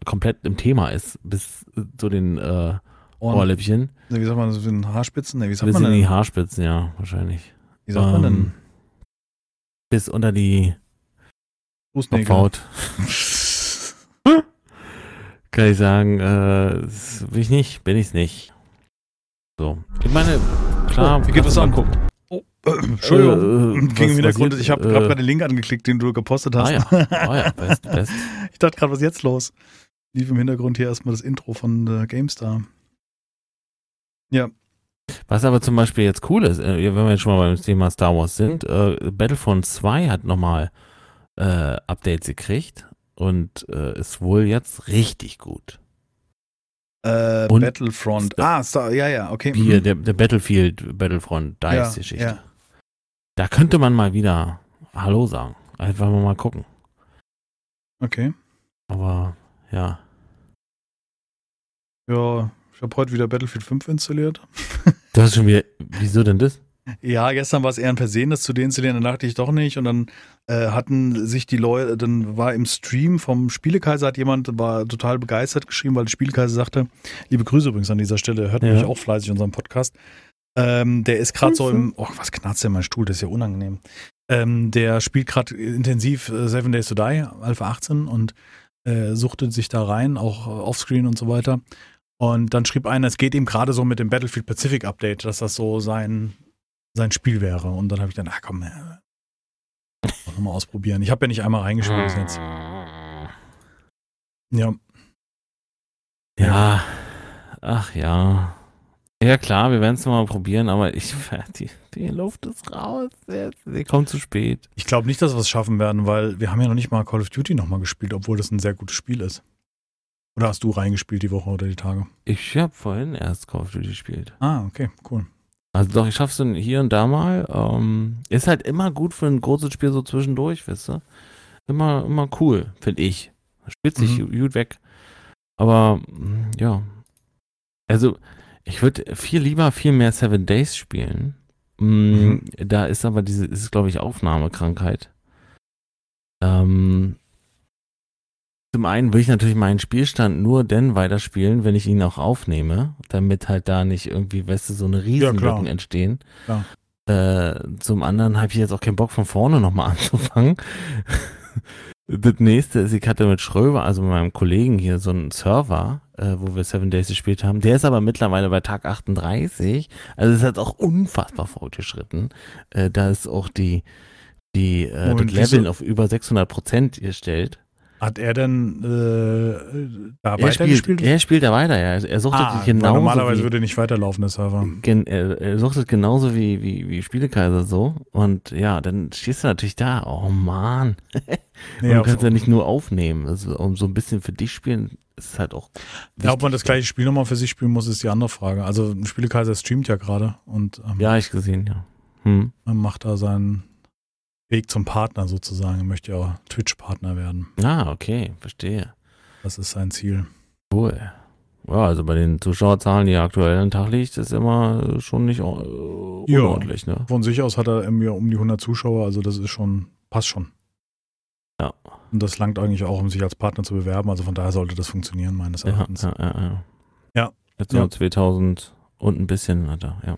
komplett im Thema ist, bis zu den äh, Ohrläppchen,
wie sagt man das, in Haarspitzen? Nee, wie sagt
bis
man
in die? Haarspitzen, ja, wahrscheinlich.
Wie sagt man denn?
Ähm, Bis unter die
Fußnägel. [LAUGHS]
Kann ich sagen, äh, will ich nicht, bin ich's nicht. So. Ich meine, klar,
Oh, wie geht
kannst
das Entschuldigung.
Äh,
Ging im Hintergrund, ich habe
Äh,
gerade den Link angeklickt, den du gepostet hast.
Ah ja, ah ja, best, best. [LAUGHS]
Ich dachte gerade, was ist jetzt los? Lief im Hintergrund hier erstmal das Intro von äh, GameStar.
Was aber zum Beispiel jetzt cool ist, äh, wenn wir jetzt schon mal beim Thema Star Wars sind, äh, Battlefront 2 hat nochmal Updates gekriegt und ist wohl jetzt richtig gut.
Äh, Battlefront. Ah, Star, ja, ja, okay.
Hier,
Mhm.
der, der Battlefield, Battlefront,
Ja,
Dice-Geschichte.
ja.
Da könnte man mal wieder Hallo sagen. Einfach mal, gucken.
Okay.
Aber ja.
Ja, ich habe heute wieder Battlefield 5 installiert. [LAUGHS]
Du hast schon wieder, wieso denn das?
Ja, gestern war es eher ein Versehen, das zu deinstallieren, dann dachte ich doch nicht. Und dann äh, hatten sich die Leute, dann war im Stream vom Spielekaiser, hat jemand, war total begeistert geschrieben, weil der Spielekaiser sagte, liebe Grüße übrigens an dieser Stelle, hört
Ja.
mich auch fleißig unseren Podcast. Ähm, der ist gerade so im, oh, was knarzt denn mein Stuhl, das ist ja unangenehm. Ähm, der spielt gerade intensiv äh, Seven Days to Die, Alpha 18 und äh, suchtet sich da rein, auch äh, offscreen und so weiter. Und dann schrieb einer, es geht ihm gerade so mit dem Battlefield Pacific Update, dass das so sein, sein Spiel wäre. Und dann habe ich dann, ach komm, äh, mal ausprobieren. Ich habe ja nicht einmal reingespielt bis jetzt. Ja,
Ja, ach ja. Ja klar, wir werden es mal probieren, aber ich, [LAUGHS] die, die Luft ist raus. Sie kommt zu spät.
ich glaube nicht, dass wir es schaffen werden, weil wir haben ja noch nicht mal Call of Duty nochmal gespielt, obwohl das ein sehr gutes Spiel ist. Oder hast du reingespielt die Woche oder die Tage?
Ich habe vorhin erst Call of Duty gespielt.
Ah, okay, cool.
Also doch, ich schaff's dann hier und da mal. Ähm, ist halt immer gut für ein großes Spiel so zwischendurch, weißt du? Immer, immer cool, finde ich. Spielt sich
Mhm.
gut weg. Aber ja. Also, ich würde viel lieber viel mehr Seven Days spielen. Mm,
Mhm.
Da ist aber diese, ist glaube ich Aufnahmekrankheit. Ähm, zum einen will ich natürlich meinen Spielstand nur dann weiterspielen, wenn ich ihn auch aufnehme, damit halt da nicht irgendwie, weißt du, so eine Riesenlücken
klar.
entstehen. Äh, zum anderen habe ich jetzt auch keinen Bock von vorne nochmal [LAUGHS] anzufangen. das nächste ist, ich hatte mit Schröver, also mit meinem Kollegen hier, so einen Server, äh, wo wir Seven Days gespielt haben. Der ist aber mittlerweile bei Tag 38. Also es hat auch unfassbar fortgeschritten. Äh, da ist auch die, die äh,
Moment,
das
wieso?
auf über 600 Prozent gestellt.
Hat er denn äh, da
Er spielt,
weitergespielt?
er spielt da weiter, ja. Er suchtet
ah,
genauso
normalerweise
wie,
würde nicht weiterlaufen, der Server.
gen, er, er suchtet genauso wie, wie, wie Spielekaiser so. Und ja, dann stehst du natürlich da, oh man. [LAUGHS]
Nee,
du kannst ja nicht nur aufnehmen. Also, um so ein bisschen für dich spielen, ist halt auch.
Ja, ob man das gleiche Spiel nochmal für sich spielen muss, ist die andere Frage. Also Spielekaiser streamt ja gerade und ähm,
Ja, ich gesehen, ja. Hm.
macht da seinen Weg zum Partner sozusagen. Er möchte ja auch Twitch-Partner werden.
Ah, okay, verstehe.
Das ist sein Ziel.
Cool. Ja, also bei den Zuschauerzahlen, die aktuell am Tag liegt, ist immer schon nicht äh,
Ja.
unordentlich, ne?
Von sich aus hat er irgendwie um die 100 Zuschauer, also das ist schon, passt schon.
Ja.
Und das langt eigentlich auch, um sich als Partner zu bewerben. Also von daher sollte das funktionieren, meines Erachtens.
ja, ja, ja.
Ja.
Jetzt
Ja.
nur 2000 und ein bisschen hat er, ja.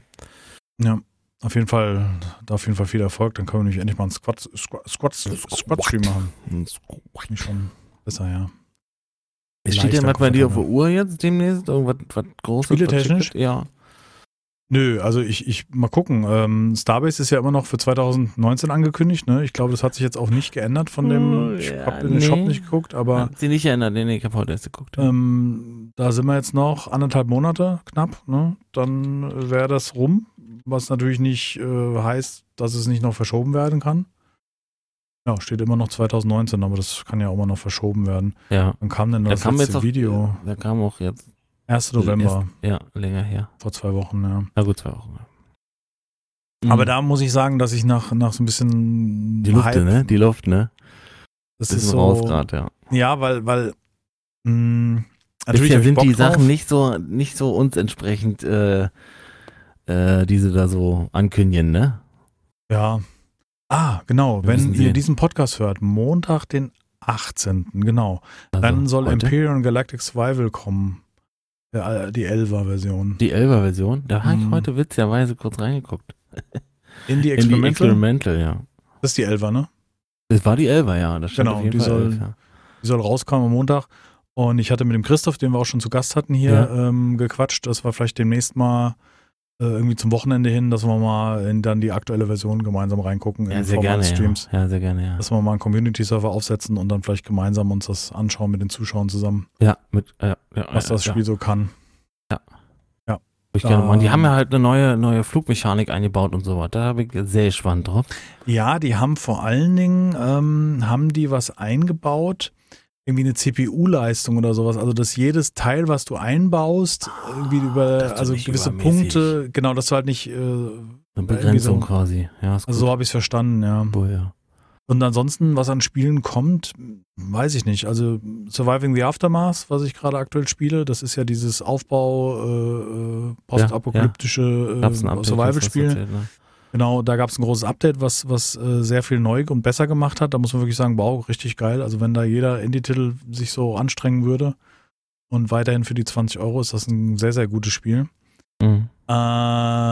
Ja, auf jeden Fall, da auf jeden Fall viel Erfolg. Dann können wir nämlich endlich mal einen Squad, Squad, Squad, Squad-Stream machen. Finde ich schon besser, ja.
Es steht ja
Leichter
was bei dir auf der. Uhr jetzt demnächst? Irgendwas was Großes?
Spieletechnisch?
Ja.
Nö, also ich, ich mal gucken. Ähm, Starbase ist ja immer noch für 2019 angekündigt. Ne? Ich glaube, das hat sich jetzt auch nicht geändert von dem.
Oh,
Ich
ja,
habe in den Shop
nee.
nicht geguckt, aber
Hat sie nicht erinnert, nee, nee, ich habe heute erst geguckt.
ähm, da sind wir jetzt noch anderthalb Monate knapp. Ne? Dann wäre das rum, was natürlich nicht äh, heißt, dass es nicht noch verschoben werden kann. Ja, steht immer noch 2019, aber das kann ja auch immer noch verschoben werden.
ja.
Wann kam denn
Da
das
kam
letzte
auch,
Video?
Da kam auch jetzt.
1. November,
Ja, länger her.
vor zwei Wochen, ja.
Na gut, zwei Wochen. ja.
Aber
Mhm.
da muss ich sagen, dass ich nach, nach so ein bisschen
Die Luft,
Hype,
ne? Die Luft, ne?
das
Bisschen
ist so,
raus gerade, ja.
Ja, weil, weil mh, natürlich
Bisher sind die
drauf.
Sachen nicht so, nicht so uns entsprechend, äh, äh, die sie da so ankündigen, ne?
Ja. Ah, genau.
Wir
Wenn ihr
sehen.
diesen Podcast hört, Montag, den 18. Genau.
Also
Dann soll
heute?
Imperial Galactic Survival kommen. Der, äh, die 11er Version.
Die 11er Version, da habe ich
Mhm.
heute witzigerweise kurz reingeguckt.
In die [LAUGHS]
In die
Experimental.
Experimental, ja.
das ist die 11er, ne?
Das war die 11er, ja. Das
Genau, die
Fall
soll-
11, ja.
Die soll rauskommen am Montag. Und ich hatte mit dem Christoph, den wir auch schon zu Gast hatten, hier
Ja.
ähm, gequatscht, dass wir vielleicht demnächst mal äh, irgendwie zum Wochenende hin, dass wir mal in dann die aktuelle Version gemeinsam reingucken
Ja,
in
sehr gerne,
eines
ja.
Streams.
ja. sehr gerne, ja.
Dass wir mal einen Community-Server aufsetzen und dann vielleicht gemeinsam uns das anschauen mit den Zuschauern zusammen,
Ja, mit, äh, ja,
was
ja,
das
ja.
Spiel so kann.
Ich gerne machen. Die
Ähm,
haben ja halt eine neue, neue Flugmechanik eingebaut und so weiter. Da bin ich sehr gespannt drauf.
Ja, die haben vor allen Dingen, ähm, haben die was eingebaut, irgendwie eine CPU-Leistung oder sowas. Also, dass jedes Teil, was du einbaust, irgendwie
dass
über, also gewisse
übermäßig-
Punkte, genau, dass du halt nicht, äh,
Eine
irgendwie
Begrenzung
so-
quasi. Ja,
also so habe ich es verstanden, ja.
Cool, ja.
Und ansonsten, was an Spielen kommt, weiß ich nicht. Also Surviving the Aftermath, was ich gerade aktuell spiele, das ist ja dieses Aufbau, äh, äh postapokalyptische äh,
Update, hast du
Survival-Spiel.
ne?
Genau, da gab es ein großes Update, was, was äh, sehr viel neu und besser gemacht hat. Da muss man wirklich sagen, wow, richtig geil. Also wenn da jeder Indie-Titel sich so anstrengen würde und weiterhin für die 20 Euro ist das ein sehr, sehr gutes Spiel.
Mhm.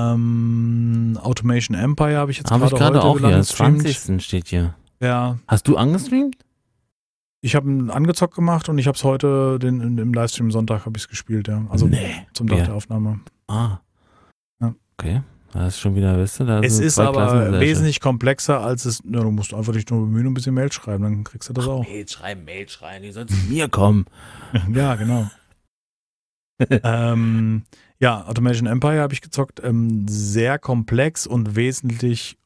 Ähm, Automation Empire habe ich jetzt
ich
gerade
gerade
heute
auch hier.
wieder
am 20. steht hier.
Ja,
Hast du angestreamt?
ich habe einen angezockt gemacht und ich habe es heute den, im Livestream Sonntag habe ich es gespielt, ja. Also
nee.
zum Tag
Ja.
der Aufnahme.
Ah.
Ja.
Okay. Das ist schon wieder, weißt du, da
Es ist aber wesentlich komplexer, als es. Ja, du musst einfach dich nur bemühen und ein bisschen Mail schreiben, dann kriegst du das auch.
Mail schreiben, Mail schreiben, die sollen zu mir kommen. [LAUGHS]
Ja, genau. [LAUGHS] ähm, ja, Automation Empire habe ich gezockt. Ähm, sehr komplex und wesentlich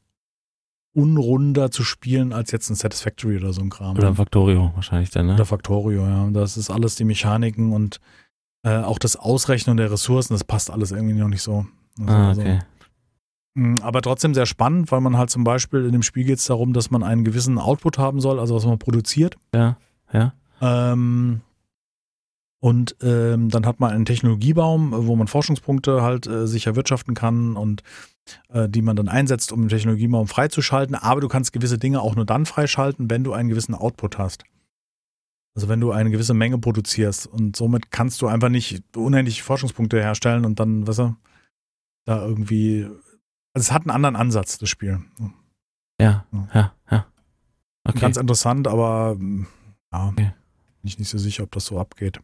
unrunder zu spielen als jetzt ein Satisfactory oder so ein Kram.
Oder ein Factorio wahrscheinlich dann, ne?
Oder Factorio, ja. Das ist alles die Mechaniken und äh, auch das Ausrechnen der Ressourcen, das passt alles irgendwie noch nicht so. Also,
Ah,
also,
okay.
mh, aber trotzdem sehr spannend, weil man halt zum Beispiel in dem Spiel geht es darum, dass man einen gewissen Output haben soll, also was man produziert.
Ja, ja.
Ähm, und ähm, dann hat man einen Technologiebaum, wo man Forschungspunkte halt äh, sich erwirtschaften kann und äh, die man dann einsetzt, um den Technologiebaum freizuschalten. Aber du kannst gewisse Dinge auch nur dann freischalten, wenn du einen gewissen Output hast. Also wenn du eine gewisse Menge produzierst und somit kannst du einfach nicht unendlich Forschungspunkte herstellen und dann, weißt du, da irgendwie. Also es hat einen anderen Ansatz, das Spiel.
Ja,
Ja.
ja, ja. Okay.
Ganz interessant, aber ja,
Okay.
bin ich nicht so sicher, ob das so abgeht.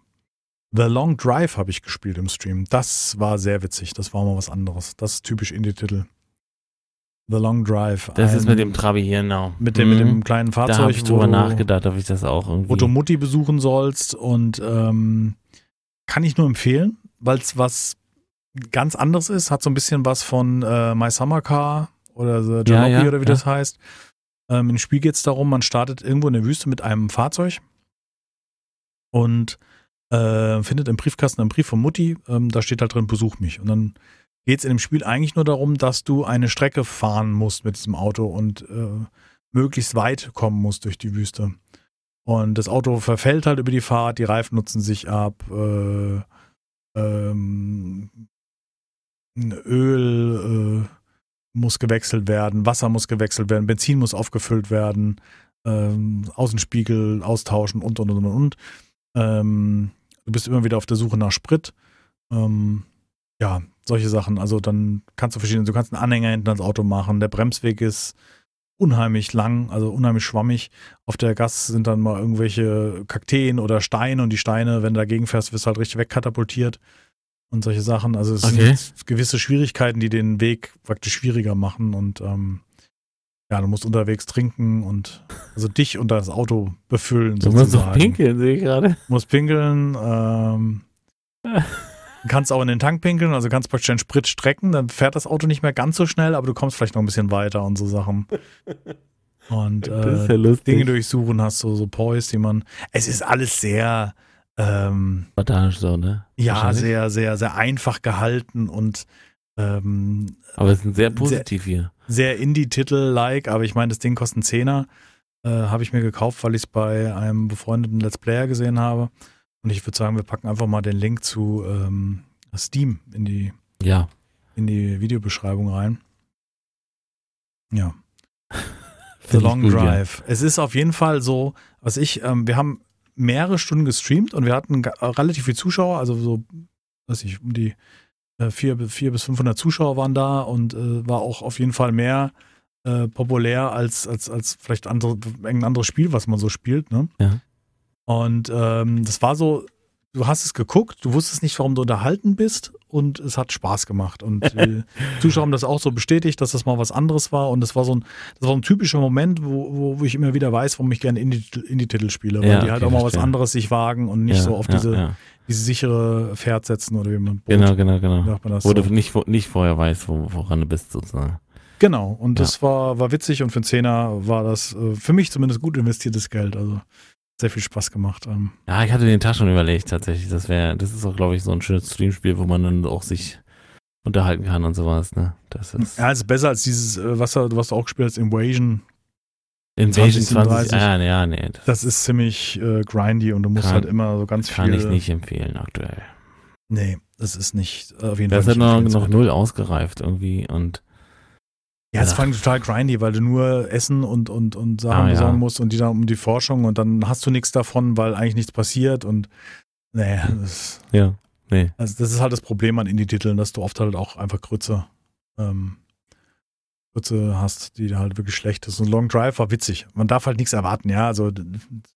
The Long Drive habe ich gespielt im Stream. Das war sehr witzig. Das war mal was anderes. Das ist typisch Indie-Titel. The Long Drive.
das ist mit dem Trabi hier, genau.
mit dem, mit dem
Mhm.
kleinen
Da habe
Fahrzeug,
ich
wo,
drüber
du,
nachgedacht, ob ich das auch irgendwie.
wo du Mutti besuchen sollst. Und ähm, kann ich nur empfehlen, weil es was ganz anderes ist. Hat so ein bisschen was von äh, My Summer Car oder The
Ja,
Jalopy
ja,
oder wie
ja.
das heißt. Ähm, Im Spiel geht es darum, man startet irgendwo in der Wüste mit einem Fahrzeug und äh, findet im Briefkasten einen Brief von Mutti. Ähm, da steht halt drin, besuch mich. Und dann geht es in dem Spiel eigentlich nur darum, dass du eine Strecke fahren musst mit diesem Auto und äh, möglichst weit kommen musst durch die Wüste. Und das Auto verfällt halt über die Fahrt, die Reifen nutzen sich ab, äh, ähm, Öl äh, muss gewechselt werden, Wasser muss gewechselt werden, Benzin muss aufgefüllt werden, ähm, Außenspiegel austauschen und und und und. und. Ähm, du bist immer wieder auf der Suche nach Sprit. Ähm, ja, solche Sachen. Also dann kannst du verschiedene, du kannst einen Anhänger hinten ans Auto machen. Der Bremsweg ist unheimlich lang, also unheimlich schwammig. Auf der Gas sind dann mal irgendwelche Kakteen oder Steine und die Steine, wenn du dagegen fährst, wirst du halt richtig wegkatapultiert und solche Sachen. Also es
Okay.
sind gewisse Schwierigkeiten, die den Weg praktisch schwieriger machen und ähm, ja, du musst unterwegs trinken und also dich und das Auto befüllen.
Du musst doch
sozusagen.
pinkeln, sehe ich gerade.
Musst pinkeln, ähm, [LAUGHS] kannst auch in den Tank pinkeln, also kannst praktisch deinen Sprit strecken, dann fährt das Auto nicht mehr ganz so schnell, aber du kommst vielleicht noch ein bisschen weiter und so Sachen. [LAUGHS] Und äh,
ja.
Dinge durchsuchen hast, so, so Poys, die man. Es ist alles sehr, ähm,
Spartanisch so, ne?
ja, sehr, sehr, sehr einfach gehalten und ähm,
Aber es sind sehr positiv hier.
sehr Indie-Titel-like, aber ich meine, das Ding kostet einen Zehner. Äh, habe ich mir gekauft, weil ich es bei einem befreundeten Let's Player gesehen habe. Und ich würde sagen, wir packen einfach mal den Link zu ähm, Steam in die,
Ja.
in die Videobeschreibung rein. Ja. [LAUGHS] The Long
gut, ja.
Drive. Es ist auf jeden Fall so, was ich, ähm, wir haben mehrere Stunden gestreamt und wir hatten ga- relativ viele Zuschauer, also so, weiß ich, um die äh, vier, bis- vier bis 500 Zuschauer waren da und äh, war auch auf jeden Fall mehr äh, populär als, als, als vielleicht andere, ein anderes Spiel, was man so spielt. Ne?
Ja.
Und ähm, das war so, du hast es geguckt, du wusstest nicht, warum du unterhalten bist und es hat Spaß gemacht. Und die [LAUGHS] Zuschauer haben das auch so bestätigt, dass das mal was anderes war. Und das war so ein, das war ein typischer Moment, wo, wo, ich immer wieder weiß, warum ich gerne Indie- Indie-Titel spiele, weil
Ja,
die halt
okay,
auch mal was anderes sich wagen und nicht
ja,
so auf
ja,
diese, diese sichere Pferd setzen oder wie man Boot,
Genau, genau, genau. Wo
so.
du nicht, nicht vorher weißt, wo, woran du bist, sozusagen.
Genau, und das war, war witzig und für einen Zehner war das äh, für mich zumindest gut investiertes Geld. Also sehr viel Spaß gemacht. Ähm,
Ja, ich hatte den Tag schon überlegt, tatsächlich. Das wäre, das ist auch, glaube ich, so ein schönes Streamspiel, wo man dann auch sich unterhalten kann und sowas, ne? Das ist,
ja, es ist besser als dieses, äh, was, du- was du auch gespielt hast, Invasion.
Invasion 20,
2037.
ah, ja, nee, das
Das ist ziemlich äh, grindy und du musst
Kann-
halt immer so ganz
kann
viel.
ich nicht empfehlen aktuell.
Nee, das ist nicht auf jeden
Das
Fall.
halt
nicht
noch, noch null ausgereift irgendwie und
Ja, es ist
Ja.
vor allem total grindy, weil du nur Essen und, und, und Sachen
Ah, ja.
besorgen musst und die dann um die Forschung und dann hast du nichts davon, weil eigentlich nichts passiert und nee, das,
ja, nee.
also das ist halt das Problem an Indie-Titeln, dass du oft halt auch einfach Grütze, ähm, Grütze hast, die halt wirklich schlecht ist. Und Long Drive war witzig. Man darf halt nichts erwarten, ja. Also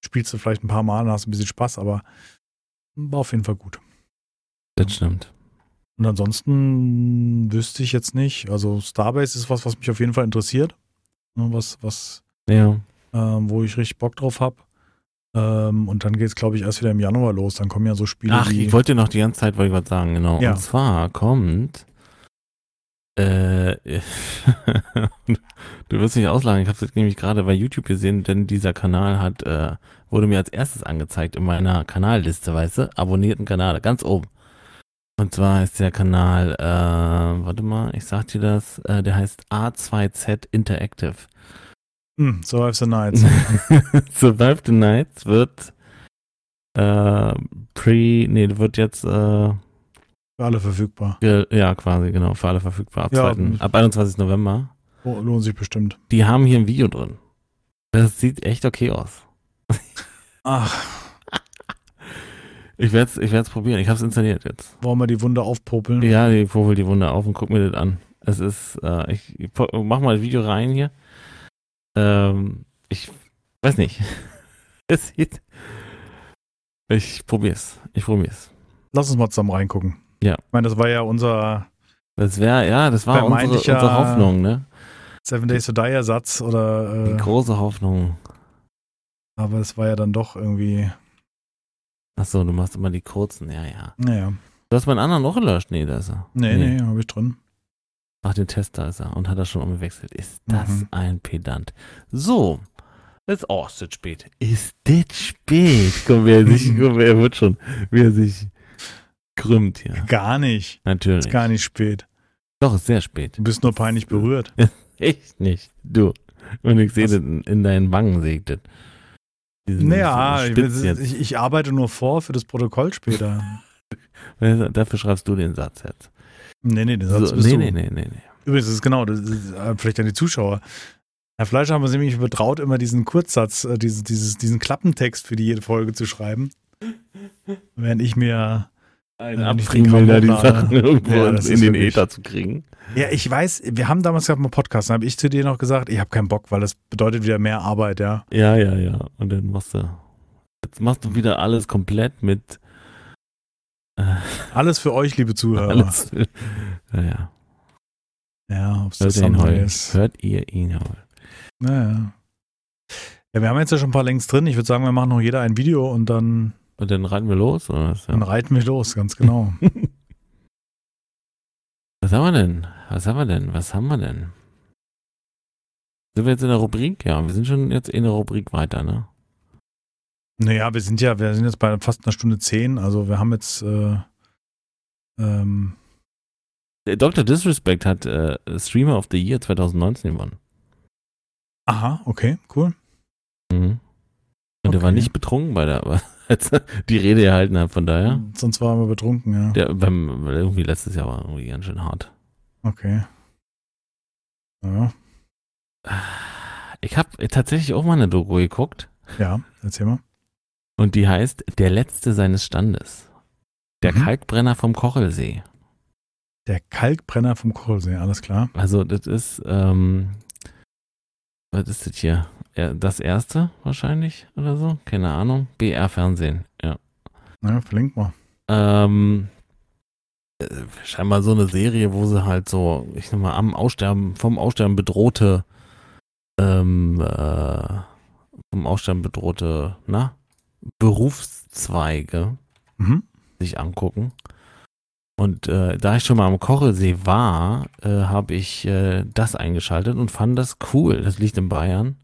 spielst du vielleicht ein paar Mal, hast ein bisschen Spaß, aber war auf jeden Fall gut.
Das stimmt.
Und ansonsten wüsste ich jetzt nicht. Also Starbase ist was, was mich auf jeden Fall interessiert. Ne, Was, was,
Ja.
ähm, wo ich richtig Bock drauf habe. Ähm, und dann geht es, glaube ich, erst wieder im Januar los. Dann kommen ja so Spiele
Ach, ich wollte noch die ganze Zeit wollte ich was sagen, genau.
Ja.
Und zwar kommt äh, [LAUGHS] du wirst mich auslachen, ich habe es nämlich gerade bei YouTube gesehen, denn dieser Kanal hat, äh, wurde mir als erstes angezeigt in meiner Kanalliste, weißt du? Abonnierten Kanäle, ganz oben. Und zwar ist der Kanal, äh, warte mal, ich sag dir das, äh, der heißt A2Z Interactive.
Hm, Survive the Nights. [LAUGHS]
Survive the Nights wird äh, pre, nee, wird jetzt äh,
Für alle verfügbar.
Ja, quasi, genau, für alle verfügbar ab,
Ja.
2., ab 21. November.
Oh, lohnt sich bestimmt.
Die haben hier ein Video drin. Das sieht echt okay aus.
Ach,
Ich werde es ich werd's probieren. Ich habe es installiert jetzt.
wollen wir die Wunde aufpopeln?
Ja, ich popel die Wunde auf und guck mir das an. Es ist, äh, ich, ich mach mal das Video rein hier. Ähm, ich weiß nicht. [LAUGHS] Es sieht. Ich probier's. Ich probier's.
Lass uns mal zusammen reingucken.
Ja.
Ich meine, das war ja unser
Das wäre, ja, das war unsere, unsere Hoffnung, ne?
Seven Days to Die Ersatz oder
Die
äh,
große Hoffnung.
aber es war ja dann doch irgendwie,
Achso, du machst immer die kurzen, ja, ja.
naja.
Du hast meinen anderen noch gelöscht? Nee, da ist er.
Nee, nee, habe ich drin.
Ach, den Test, da ist er. Und hat er schon umgewechselt. Ist das
Mhm.
ein Pedant. So. Ist, oh, ist das spät. Ist das spät? Guck, wie er [LAUGHS] sich, guck, er wird schon, wie er sich krümmt hier.
Gar nicht.
Natürlich.
Ist gar nicht spät.
Doch, ist sehr spät.
Du bist nur peinlich berührt. [LAUGHS]
Echt nicht. Du. Und ich sehe das in, in deinen Wangen, sehe ich das. Diesen-
Naja, ich, ich arbeite nur vor für das Protokoll später. [LAUGHS]
Dafür schreibst du den Satz jetzt.
nee, nee, den Satz
So,
bist
nee,
du.
nee, nee, nee, nee.
Übrigens, das ist genau, das ist, äh, vielleicht an die Zuschauer. Herr Fleischer haben wir nämlich betraut, immer diesen Kurzsatz, äh, dieses, dieses, diesen Klappentext für die jede Folge zu schreiben. Während ich mir
Ein
Ja, den
da die Sachen irgendwo
Ja,
in, den
wirklich-
Äther zu kriegen.
Ja, ich weiß, wir haben damals gehabt mal Podcast, da habe ich zu dir noch gesagt, ich habe keinen Bock, weil das bedeutet wieder mehr Arbeit, ja.
Ja, ja, ja. Und dann machst du. Jetzt machst du wieder alles komplett mit. Äh,
Alles für euch, liebe Zuhörer.
alles. Ja, ja.
Ja, ob es
Hört
das
ihr
ist.
Hört ihr ihn heute?
Naja. Ja, wir haben jetzt ja schon ein paar Links drin. Ich würde sagen, wir machen noch jeder ein Video und dann,
Und dann reiten wir los, oder was?
dann
Ja.
reiten wir los, ganz genau. [LAUGHS]
Was haben wir denn? Was haben wir denn? Was haben wir denn? Sind wir jetzt in der Rubrik? Ja, wir sind schon jetzt in der Rubrik weiter, ne?
naja, wir sind ja, wir sind jetzt bei fast einer Stunde zehn, also wir haben jetzt äh, ähm,
Dr. Disrespect hat äh, Streamer of the Year 2019 gewonnen.
aha, okay, cool.
Mhm. Und der war
Okay.
nicht betrunken bei der, als er [LAUGHS] die Rede erhalten hat, von daher.
Sonst waren wir betrunken, ja.
Der, beim, irgendwie letztes Jahr war irgendwie ganz schön hart.
Okay. Ja,
Ich habe tatsächlich auch mal eine Doku geguckt
ja, erzähl mal.
und die heißt Der Letzte seines Standes. Der
Mhm.
Kalkbrenner vom Kochelsee.
Der Kalkbrenner vom Kochelsee, alles klar.
Also das ist, ähm, was ist das hier? Das erste wahrscheinlich oder so? Keine Ahnung. BR-Fernsehen, ja.
Ja, verlinkt mal.
Ähm, äh, scheinbar so eine Serie, wo sie halt so, ich sag mal, am Aussterben, vom Aussterben bedrohte, ähm, äh, vom Aussterben bedrohte, na, Berufszweige
Mhm.
sich angucken. Und äh, da ich schon mal am Kochelsee war, äh, habe ich äh, das eingeschaltet und fand das cool. Das liegt in Bayern.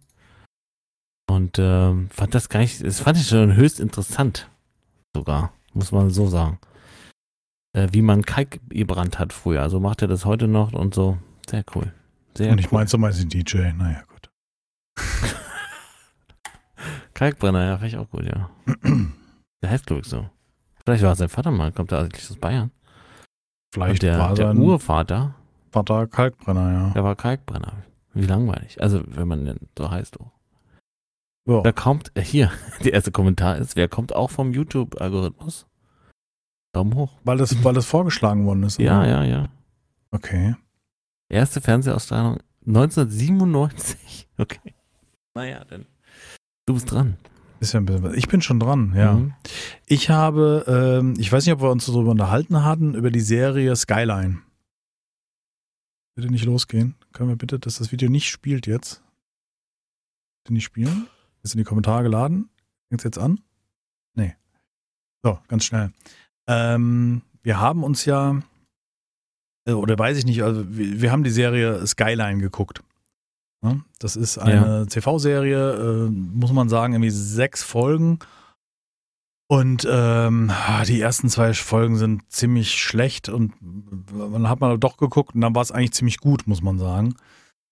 Und ähm, fand das gar nicht, das fand ich schon höchst interessant. Sogar, muss man so sagen. Äh, wie man Kalk gebrannt hat früher. Also macht er das heute noch und so. Sehr cool. Sehr
Und ich
cool.
meinte so meistens DJ, naja, gut. [LAUGHS]
Kalkbrenner, ja, finde ich auch gut, ja. der heißt, glaube ich, so. Vielleicht war sein Vater mal, kommt er eigentlich aus Bayern.
Vielleicht
der,
war
der
sein
Urvater,
Vater Kalkbrenner, ja.
der war Kalkbrenner. Wie langweilig. Also, wenn man denn so heißt, oh.
Ja.
Da kommt, äh, hier, [LAUGHS] der erste Kommentar ist, wer kommt auch vom YouTube-Algorithmus? Daumen hoch.
Weil das, weil das vorgeschlagen worden ist.
Ja,
oder?
ja, ja.
Okay.
Erste Fernsehausstrahlung 1997. [LAUGHS] Okay. Naja, dann. Du bist dran.
Ist ja ein bisschen, ich bin schon dran, ja.
Mhm.
Ich habe, ähm, ich weiß nicht, ob wir uns darüber unterhalten hatten, über die Serie Skyline. Bitte nicht losgehen. Können wir bitte, dass das Video nicht spielt jetzt? Bitte nicht spielen? Ist in die Kommentare geladen? Fängt jetzt an? Nee. So, ganz schnell. Ähm, wir haben uns ja, äh, oder weiß ich nicht, also wir, wir haben die Serie Skyline geguckt. Ne? Das ist eine TV-Serie, äh, muss man sagen, irgendwie sechs Folgen. Und ähm, die ersten zwei Folgen sind ziemlich schlecht und dann hat man doch geguckt und dann war es eigentlich ziemlich gut, muss man sagen.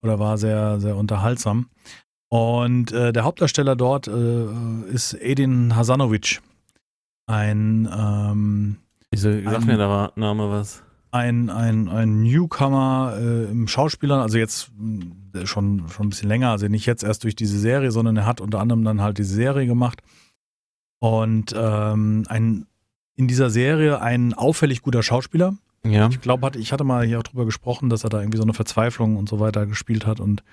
Oder war sehr, sehr unterhaltsam. Und äh, der Hauptdarsteller dort äh, ist Edin Hasanovic. Ein, ähm,
Wieso sag
Ein-
mir der Name was?
ein, ein, ein Newcomer äh, im Schauspielern, also jetzt schon, schon ein bisschen länger, also nicht jetzt erst durch diese Serie, sondern er hat unter anderem dann halt diese Serie gemacht. Und ähm, ein, in dieser Serie ein auffällig guter Schauspieler.
Ja.
Ich glaube, ich hatte mal hier auch drüber gesprochen, dass er da irgendwie so eine Verzweiflung und so weiter gespielt hat und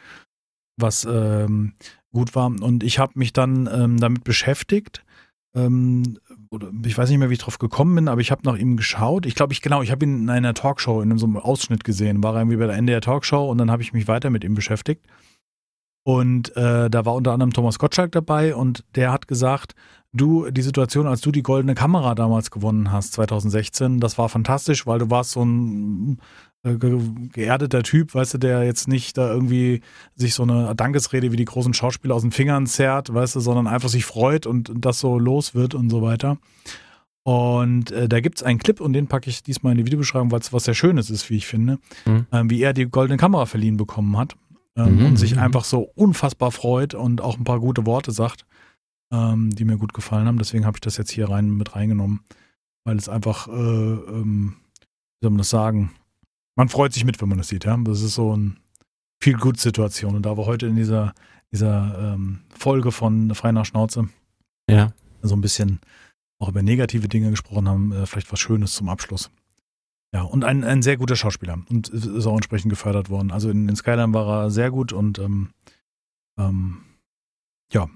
was ähm, gut war. Und ich habe mich dann ähm, damit beschäftigt. Ähm, oder ich weiß nicht mehr, wie ich drauf gekommen bin, aber ich habe nach ihm geschaut. Ich glaube, ich genau, ich habe ihn in einer Talkshow, in so einem Ausschnitt gesehen, war er irgendwie bei der NDR Talkshow und dann habe ich mich weiter mit ihm beschäftigt. Und äh, da war unter anderem Thomas Gottschalk dabei und der hat gesagt, du, die Situation, als du die goldene Kamera damals gewonnen hast, 2016, das war fantastisch, weil du warst so ein ge geerdeter Typ, weißt du, der jetzt nicht da irgendwie sich so eine Dankesrede wie die großen Schauspieler aus den Fingern zerrt, weißt du, sondern einfach sich freut und das so los wird und so weiter. Und äh, da gibt es einen Clip und den packe ich diesmal in die Videobeschreibung, weil es was sehr Schönes ist, wie ich finde,
Mhm.
ähm, wie er die goldene Kamera verliehen bekommen hat ähm,
Mhm,
und sich
mhm.
einfach so unfassbar freut und auch ein paar gute Worte sagt, ähm, die mir gut gefallen haben. Deswegen habe ich das jetzt hier rein mit reingenommen, weil es einfach, äh, ähm, wie soll man das sagen, man freut sich mit, wenn man das sieht. Ja? Das ist so ein viel gut Situation. Und da wir heute in dieser, dieser ähm, Folge von Frei nach Schnauze
Ja.
so ein bisschen auch über negative Dinge gesprochen haben, äh, vielleicht was Schönes zum Abschluss. Ja, und ein, ein sehr guter Schauspieler und ist auch entsprechend gefördert worden. Also in, in Skyline war er sehr gut und ähm, ähm, ja,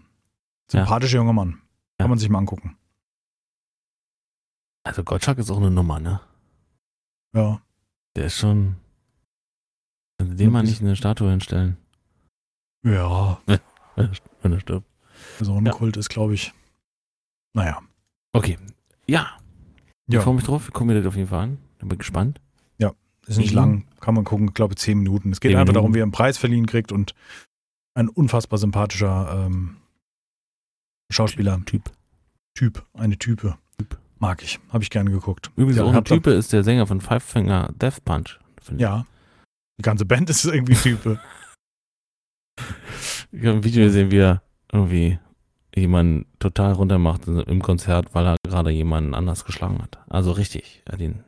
sympathischer junger Mann.
Ja.
Kann man sich mal angucken.
Also Gottschalk ist auch eine Nummer, ne?
Ja,
Der ist schon. Also dem mal nicht eine Statue hinstellen,
ja, [LAUGHS]
wenn er stirbt.
so ein
Ja.
Kult ist, glaube ich, naja.
Okay. Ja. Ich
Ja,
freue mich drauf. Wir gucken mir das auf jeden Fall an. Ich bin gespannt.
ist nicht
Mhm.
lang, kann man gucken, ich glaube zehn Minuten. Es geht
Zehn
einfach
Minuten.
darum, wie er einen Preis verliehen kriegt und ein unfassbar sympathischer ähm, Schauspieler.
Typ.
Typ, eine Type. Mag ich. Habe ich gerne geguckt.
Übrigens
Ja,
auch ein Type ist der Sänger von Five Finger Death Punch. finde ich.
Ja. Die ganze Band ist irgendwie Type. [LAUGHS]
Ich habe ein Video gesehen, wie er irgendwie jemanden total runtermacht im Konzert, weil er gerade jemanden anders geschlagen hat. Also richtig. Er ihn,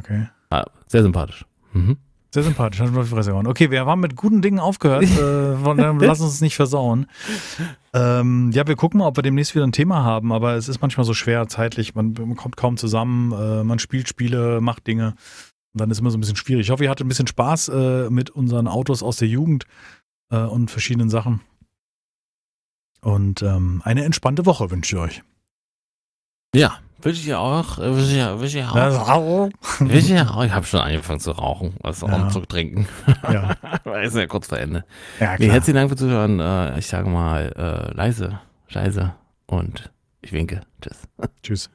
Okay.
ah, sehr sympathisch. Mhm.
Sehr sympathisch, hat mir auf die Fresse gehauen. Okay, wir haben mit guten Dingen aufgehört. [LAUGHS] äh, von daher lass uns es nicht versauen. Ähm, ja, wir gucken mal, ob wir demnächst wieder ein Thema haben, aber es ist manchmal so schwer zeitlich. Man, man kommt kaum zusammen, äh, man spielt Spiele, macht Dinge. Und dann ist immer so ein bisschen schwierig. Ich hoffe, ihr hattet ein bisschen Spaß äh, mit unseren Autos aus der Jugend äh, und verschiedenen Sachen. Und ähm, eine entspannte Woche wünsche ich euch.
Ja, ich ja auch. ja, wünsche ich ja auch. Ich ja auch. Ich habe schon angefangen zu rauchen, also
Ja.
um zu trinken.
ja, [LAUGHS]
Weil ist ja kurz vor Ende.
ja
Nee,
klar.
herzlichen Dank fürs Zuhören. Äh, ich sage mal äh, leise, scheiße und ich winke. Tschüss.
Tschüss.